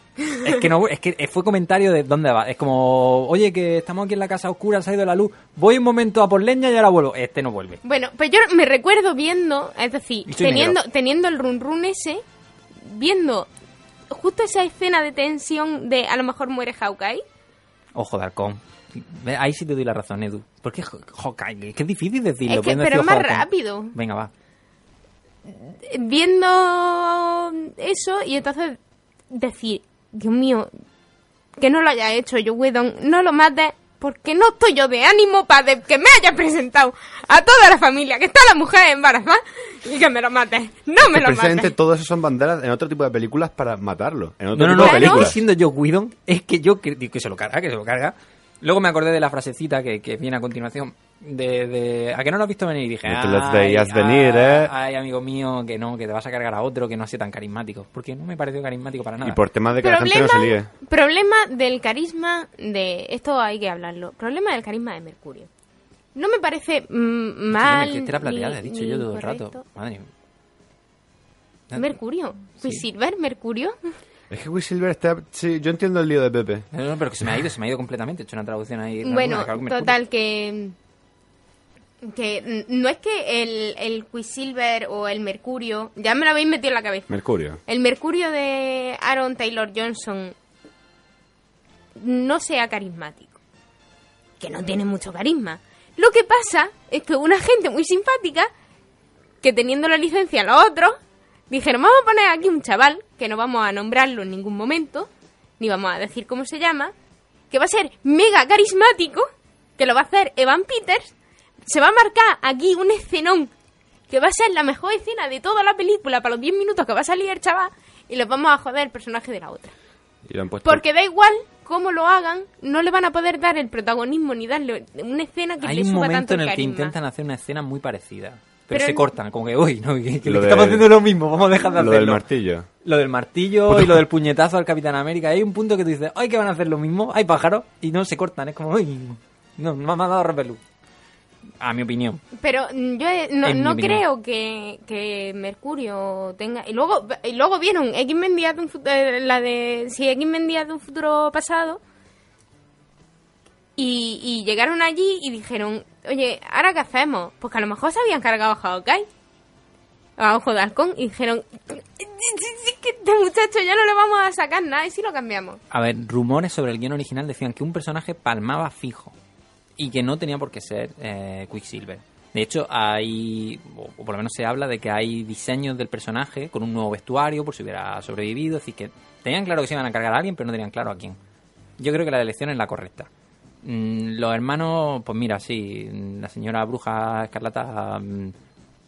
Es que no, es que fue comentario de dónde va. Es como, oye, que estamos aquí en la casa oscura, se ha ido la luz, voy un momento a por leña y ahora vuelvo. Este no vuelve. Bueno, pues yo me recuerdo viendo, es decir, teniendo, negro. teniendo el run run ese, viendo justo esa escena de tensión de a lo mejor muere Hawkeye, Ojo de halcón. Ahí sí te doy la razón, Edu. Porque Hawkeye, es que es difícil decirlo. Es que- pueden pero es más rápido. Venga, va. viendo eso y entonces decir, Dios mío, que no lo haya hecho yo, Whedon, no lo mates porque no estoy yo de ánimo para que me haya presentado a toda la familia, que está la mujer embarazada y que me lo mates. No me lo precisamente mates. todo eso son banderas en otro tipo de películas para matarlo. En otro No, no, tipo no, de Claro. películas. siendo yo Whedon, es que yo que, que se lo carga, que se lo carga. Luego me acordé de la frasecita que, que viene a continuación. De, de- a que no lo has visto venir y dije, No te los "Ay, veías ay, venir, ¿eh?" Ay, amigo mío, que no, que te vas a cargar a otro que no sea tan carismático. Porque no me pareció carismático para nada. Y por temas de que la gente no Problema, se líe. problema del carisma de... Esto hay que hablarlo. Problema del carisma de Mercurio. No me parece mm, mal. Que era plateada, he dicho ni yo todo el incorrecto. rato. Madre mía. Mercurio. Sí. Mercurio. Es que Quicksilver está... Sí, yo entiendo el lío de Pepe. No, no, pero que se me ha ido, se me ha ido completamente. He hecho una traducción ahí. Bueno, alguna, total, que. Que no es que el, el Quicksilver o el Mercurio. Ya me lo habéis metido en la cabeza. Mercurio. El Mercurio de Aaron Taylor Johnson no sea carismático. Que no tiene mucho carisma. Lo que pasa es que una gente muy simpática, que teniendo la licencia a los otros, dijeron, vamos a poner aquí un chaval, que no vamos a nombrarlo en ningún momento, ni vamos a decir cómo se llama, que va a ser mega carismático, que lo va a hacer Evan Peters, se va a marcar aquí un escenón que va a ser la mejor escena de toda la película para los 10 minutos que va a salir el chaval y les vamos a joder el personaje de la otra. Y lo han puesto... Porque da igual cómo lo hagan, no le van a poder dar el protagonismo ni darle una escena que Hay le un suba momento tanto en el el que intentan hacer una escena muy parecida. Pero, Pero se cortan, como que, uy, no, que, que Lo estamos haciendo lo mismo, vamos a dejar de Lo hacerlo. del martillo. Lo del martillo y lo del puñetazo al Capitán América. Hay un punto que tú dices, ay, que van a hacer lo mismo, hay pájaros, y no se cortan, es como, uy, no, me ha dado repelú. A mi opinión. Pero mm, yo eh, no, no creo que, que Mercurio tenga... Y luego, y luego vieron X-Men de un futuro... La de... Si X-Men de un futuro pasado... Y, y llegaron allí y dijeron, oye, ¿ahora qué hacemos? Pues que a lo mejor se habían cargado a Hawkeye. A Ojo de Halcón. Y dijeron, "Es que este muchacho ya no le vamos a sacar nada y si lo cambiamos. A ver, rumores sobre el guion original decían que un personaje palmaba fijo y que no tenía por qué ser eh, Quicksilver. De hecho, hay, o por lo menos se habla de que hay diseños del personaje con un nuevo vestuario por si hubiera sobrevivido. Es decir, que tenían claro que se iban a cargar a alguien, pero no tenían claro a quién. Yo creo que la elección es la correcta. Mm, los hermanos, pues mira, sí, la señora bruja escarlata mm,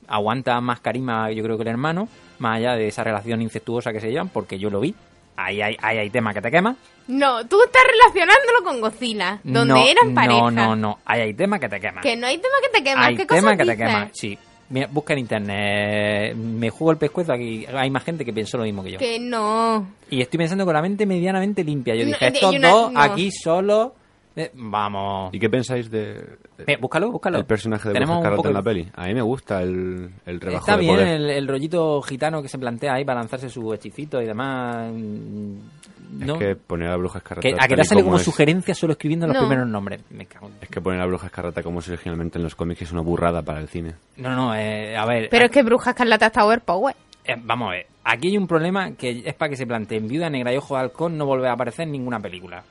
aguanta más carisma, yo creo que el hermano, más allá de esa relación incestuosa que se llevan, porque yo lo vi. Ahí hay, ahí hay tema que te quema. No, tú estás relacionándolo con Godzilla, donde no, eran pareja. No, no, no. Ahí hay tema que te quema. Que no hay tema que te quema. hay ¿Qué tema cosas que te quema. Sí. Mira, busca en internet. Me juego el pescuezo aquí. Hay más gente que pensó lo mismo que yo. Que no. Y estoy pensando con la mente medianamente limpia. Yo No, dije, estos una- dos no. aquí solo. Eh, vamos. ¿Y qué pensáis de, Eh, búscalo, búscalo. el personaje de Tenemos Escarlata poco en la peli? A mí me gusta el, el rebajo Está de bien poder. el, el rollito gitano que se plantea ahí para lanzarse su hechicito y demás. No. Es que poner a la Bruja Escarlata... Que- a que te sale como es- sugerencia solo escribiendo los primeros nombres. Me cago en- Es que poner a la Bruja Escarlata como es originalmente en los cómics es una burrada para el cine. No, no, eh, a ver. Pero es que Bruja Escarlata está overpower. Eh, vamos a ver, aquí hay un problema que es para que se planteen Viuda Negra y Ojo de Halcón no volver a aparecer en ninguna película.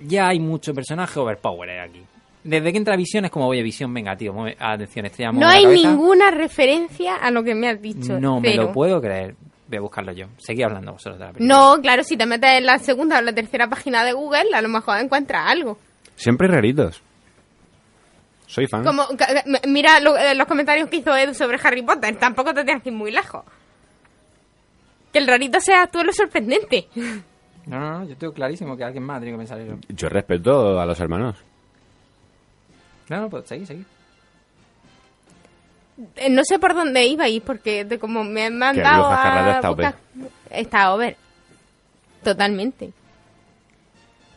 Ya hay mucho personaje overpower aquí. Desde que entra Visión es como, oye, Visión, venga, tío, mueve- atención, estrella, No hay cabeza. ninguna referencia a lo que me has dicho. No me lo puedo creer. Voy a buscarlo yo. Seguí hablando vosotros de la película. No, claro, si te metes en la segunda o la tercera página de Google, a lo mejor encuentras algo. Siempre raritos. Soy fan. Como, mira lo- eh, los comentarios que hizo Edu sobre Harry Potter, tampoco te tienes que ir muy lejos. Que el rarito sea tú lo sorprendente. No, no, no, yo tengo clarísimo que alguien más tiene que pensar eso. Yo respeto a los hermanos. No, no, pues seguí, seguí. Eh, No sé por dónde ibais, porque de como me han mandado a está over. buscar- Está over. Totalmente.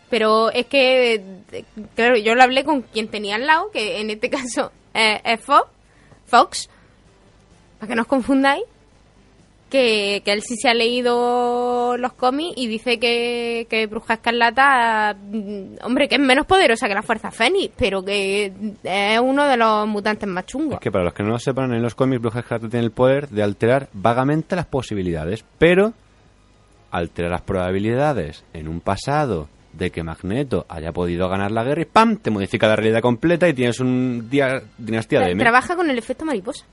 Pero es que, eh, claro, yo lo hablé con quien tenía al lado, que en este caso eh, es Fox, Fox, para que no os confundáis. Que, que él sí se ha leído los cómics y dice que, que Bruja Escarlata, mm, hombre, que es menos poderosa que la Fuerza Fénix, pero que es uno de los mutantes más chungos. Es que para los que no lo sepan, en los cómics Bruja Escarlata tiene el poder de alterar vagamente las posibilidades, pero alterar las probabilidades en un pasado de que Magneto haya podido ganar la guerra y ¡pam! te modifica la realidad completa y tienes un día, dinastía de... Trabaja con el efecto mariposa.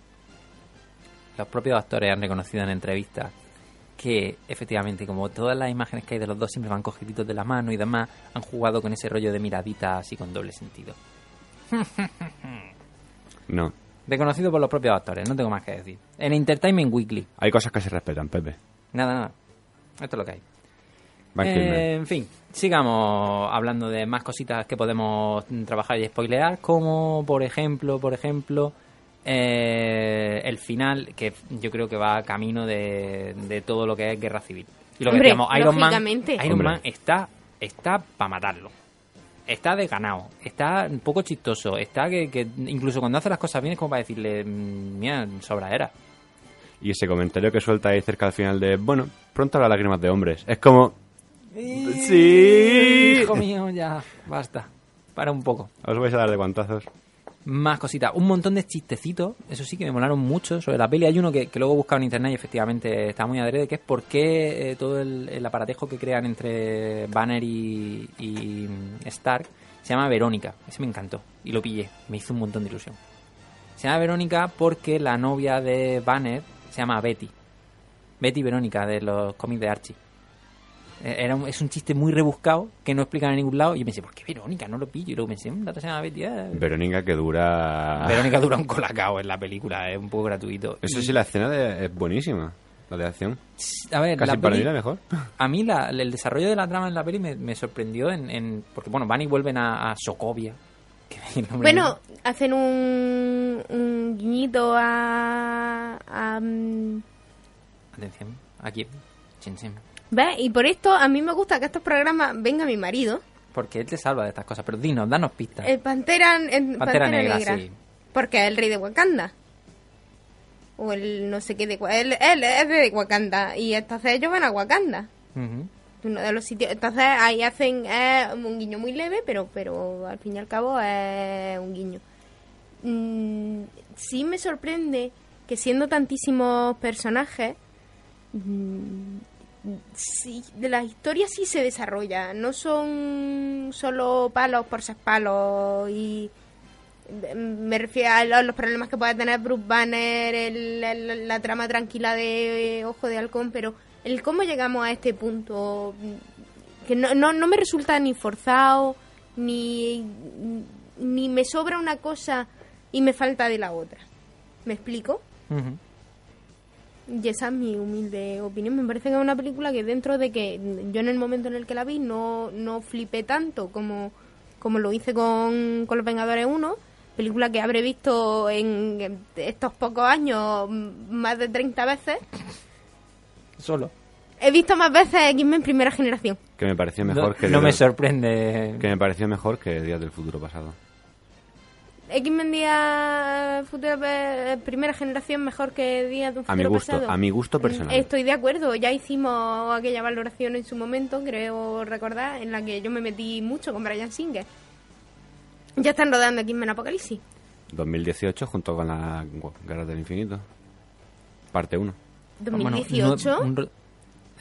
Los propios actores han reconocido en entrevistas que efectivamente, como todas las imágenes que hay de los dos siempre van cogiditos de la mano y demás, han jugado con ese rollo de miradita así con doble sentido. No, Reconocido por los propios actores, no tengo más que decir. En Entertainment Weekly. hay cosas que se respetan, Pepe. Nada, nada. Esto es lo que hay. Eh, en fin, sigamos hablando de más cositas que podemos trabajar y spoilear, como por ejemplo, por ejemplo, eh, el final, que yo creo que va camino de, de todo lo que es guerra civil. Y lo que Hombre, decíamos, Iron Man. Iron. Man está, está para matarlo. Está de ganado, está un poco chistoso, está que, que incluso cuando hace las cosas bien es como para decirle, "Mm, mira, sobra era. Y ese comentario que suelta ahí cerca al final de, bueno, pronto habrá lágrimas de hombres. Es como, Sí. Hijo mío, ya, basta. Para un poco. os vais a dar de guantazos. Más cositas. Un montón de chistecitos. Eso sí que me molaron mucho sobre la peli. Hay uno que, que luego he buscado en internet y efectivamente está muy adrede, que es por qué eh, todo el, el aparatejo que crean entre Banner y, y mm, Stark se llama Verónica. Ese me encantó. Y lo pillé. Me hizo un montón de ilusión. Se llama Verónica porque la novia de Banner se llama Betty. Betty Verónica de los cómics de Archie. Eh, Era un- es un chiste muy rebuscado que no explican en ningún lado. Y yo pensé, ¿por qué Verónica? No lo pillo. Y luego pensé, "Mm, la otra se llama Betty. ah". Verónica que dura... Verónica dura un colacao en la película, es un poco gratuito. Eso Y, sí, la escena de- es buenísima. La de acción. A ver, Casi la para peli- mí la mejor. a mí la- el desarrollo de la trama en la peli me, me sorprendió en, en- porque bueno, van y vuelven a, a Sokovia. que es el nombre Bueno, hacen un, un guiñito a... a, mm, atención, aquí, chin, chin. ¿Ves? Y por esto a mí me gusta que estos programas venga mi marido. porque él te salva de estas cosas, pero dinos, danos pistas. El Pantera, el Pantera, Negra, Negra. sí. Porque es el rey de Wakanda. O el no sé qué de él, él es de Wakanda. Y entonces ellos van a Wakanda. Uno de los sitios. Entonces ahí hacen eh, un guiño muy leve, pero, pero al fin y al cabo es un guiño. Mm, sí me sorprende que siendo tantísimos personajes, mm, sí, de las historias sí se desarrolla. No son solo palos por ser palos y me refiero a lo- los problemas que puede tener Bruce Banner, el- la trama tranquila de Ojo de Halcón, pero el cómo llegamos a este punto, que no, no, no me resulta ni forzado, ni, ni me sobra una cosa y me falta de la otra. ¿Me explico? Y esa es mi humilde opinión. Me parece que es una película que dentro de que yo en el momento en el que la vi no, no flipé tanto como, como lo hice con, con Los Vengadores 1, película que habré visto en, estos pocos años más de 30 veces. Solo. He visto más veces X-Men primera generación. Que me pareció mejor no, que... no me sorprende. Que me pareció mejor que Días del Futuro Pasado. X-Men Día Futuro, eh, primera generación mejor que Día de un A mi Futuro gusto, Pasado. a mi gusto personal. Estoy de acuerdo, ya hicimos aquella valoración en su momento, creo recordar, en la que yo me metí mucho con Brian Singer. Ya están rodando X-Men Apocalipsis. 2018 junto con la Gu- Guerra del Infinito. Parte 1. Bueno, 2018, no- un ro-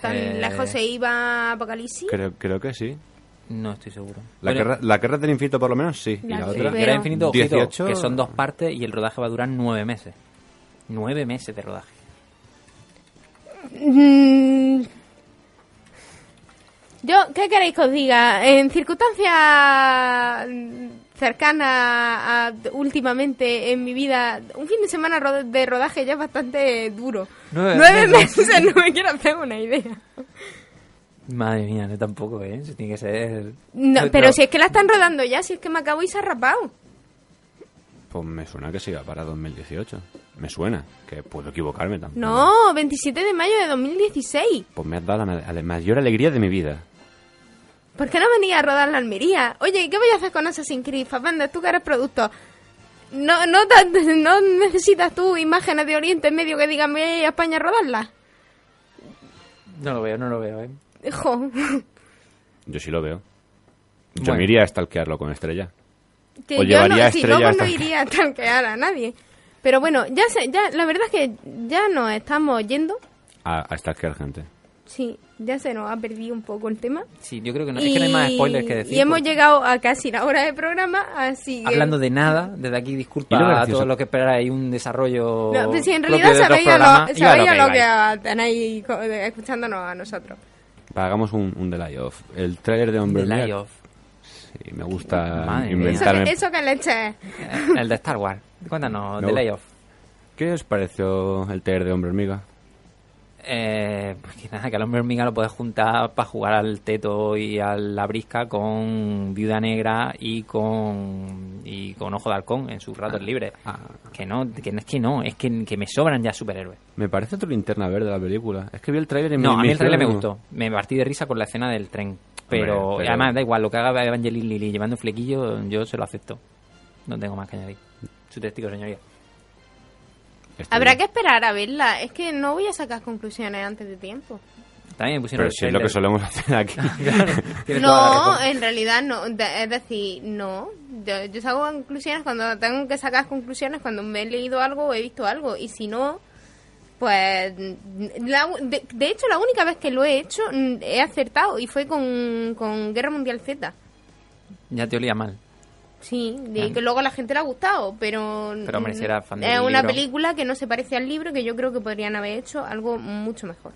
tan eh, lejos se iba Apocalipsis. Creo, creo que sí. No estoy seguro. La, Bueno, guerra, la Guerra del Infinito por lo menos sí. y La la sí, otra... Guerra Infinito, ojito, 18. que son dos partes y el rodaje va a durar nueve meses. Nueve meses de rodaje. Mm. Yo, ¿qué queréis que os diga? En circunstancias cercanas a, últimamente en mi vida, un fin de semana ro- de rodaje ya es bastante duro. Nueve Nueve meses, no me quiero hacer una idea. Madre mía, yo tampoco, ¿eh? Eso tiene que ser... No, pero no. si es que la están rodando ya, si es que me acabo y se ha rapado. Pues me suena que se iba para 2018. Me suena. Que puedo equivocarme tampoco. No, 27 de mayo de 2016. Pues me has dado la, ma- la mayor alegría de mi vida. ¿Por qué no venía a rodar la Almería? Oye, ¿qué voy a hacer con Assassin's Creed? Fassbender, tú que eres productor. No, no, no necesitas tú imágenes de Oriente Medio que digan voy a ir a España a rodarlas. No lo veo, no lo veo, ¿eh? Jo, Yo sí lo veo. Yo Bueno. me iría a stalkearlo con estrella. que O yo llevaría no, estrella luego no iría a tanquear a nadie. Pero bueno, ya sé, ya, la verdad es que ya nos estamos yendo. A, a stalkear gente. Sí, ya se nos ha perdido un poco el tema. Sí, yo creo que no, es que no hay más spoilers que decir. y hemos llegado a casi la hora de programa, así que... Hablando de nada, desde aquí disculpa Y lo a todos los que esperáis un desarrollo. No, pues si en propio realidad de otros sabéis a lo, iba a sabéis a lo que tenéis de- escuchándonos a nosotros. Hagamos un, un delay off. El trailer de Hombre The Hormiga- Lie of. Sí, me gusta Madre mía. Eso, inventarme. que- eso que leche El de Star Wars. Cuéntanos, No. The Layoff. ¿Qué os pareció el trailer de Hombre Hormiga? Eh, pues que nada, que al hombre hormiga lo puedes juntar para jugar al teto y a la brisca con Viuda Negra y con y con Ojo de Halcón en sus ratos libres. Ah. Que no, que no es que no, es que, que me sobran ya superhéroes. Me parece otro linterna verde la película. Es que vi el trailer y me No, a mí el trailer me gustó. Me partí de risa con la escena del tren. Pero, Hombre, pero- además da igual, lo que haga Evangeline Lilly llevando un flequillo, yo se lo acepto. No tengo más que añadir. Su testigo, señoría. Habrá que esperar a verla. Es que no voy a sacar conclusiones antes de tiempo. También pusieron Pero si es lo que solemos hacer aquí. No, en realidad no. De- es decir, no. Yo, yo saco conclusiones cuando tengo que sacar conclusiones, cuando me he leído algo o he visto algo. Y si no, pues. la de, de hecho, la única vez que lo he hecho, mm, he acertado. Y fue con, con Guerra Mundial Z. Ya te olía mal. Sí, de que luego a la gente le ha gustado, pero... Pero, hombre, si era fan Es una libro. película que no se parece al libro, que yo creo que podrían haber hecho algo mucho mejor.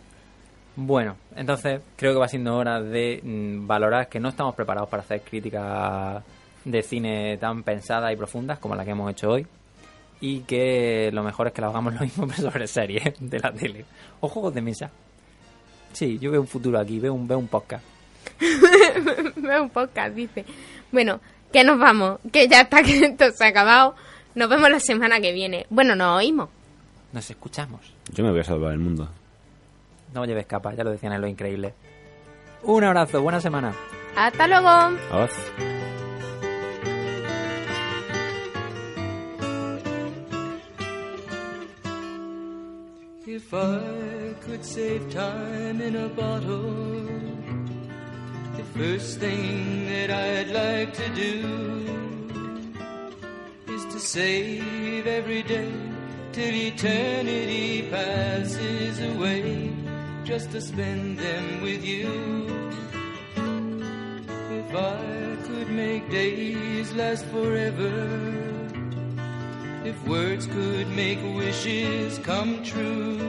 Bueno, entonces creo que va siendo hora de mm, valorar que no estamos preparados para hacer críticas de cine tan pensadas y profundas como la que hemos hecho hoy. Y que lo mejor es que lo hagamos lo mismo pero sobre series de la tele. O juegos de mesa. Sí, yo veo un futuro aquí, veo un, veo un podcast. Veo un podcast, dice. Bueno, que nos vamos, que ya está, que esto se ha acabado. Nos vemos la semana que viene. Bueno, nos oímos. Nos escuchamos. Yo me voy a salvar el mundo. No lleves capa, ya lo decían en lo increíble. Un abrazo, buena semana. Hasta luego. Adiós. If I could save time in a bottle, the first thing that I'd like to do is to save every day till eternity passes away, just to spend them with you. If I could make days last forever. If words could make wishes come true,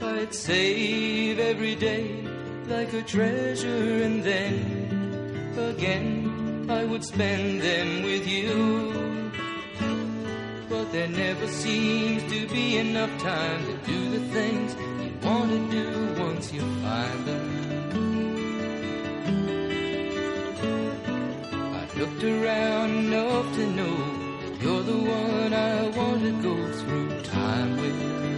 I'd save every day like a treasure and then again I would spend them with you. But there never seems to be enough time to do the things you want to do once you find them. I've looked around enough to know you're the one I want to go through time with.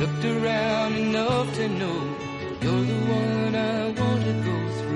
Looked around enough to know you're the one I want to go through.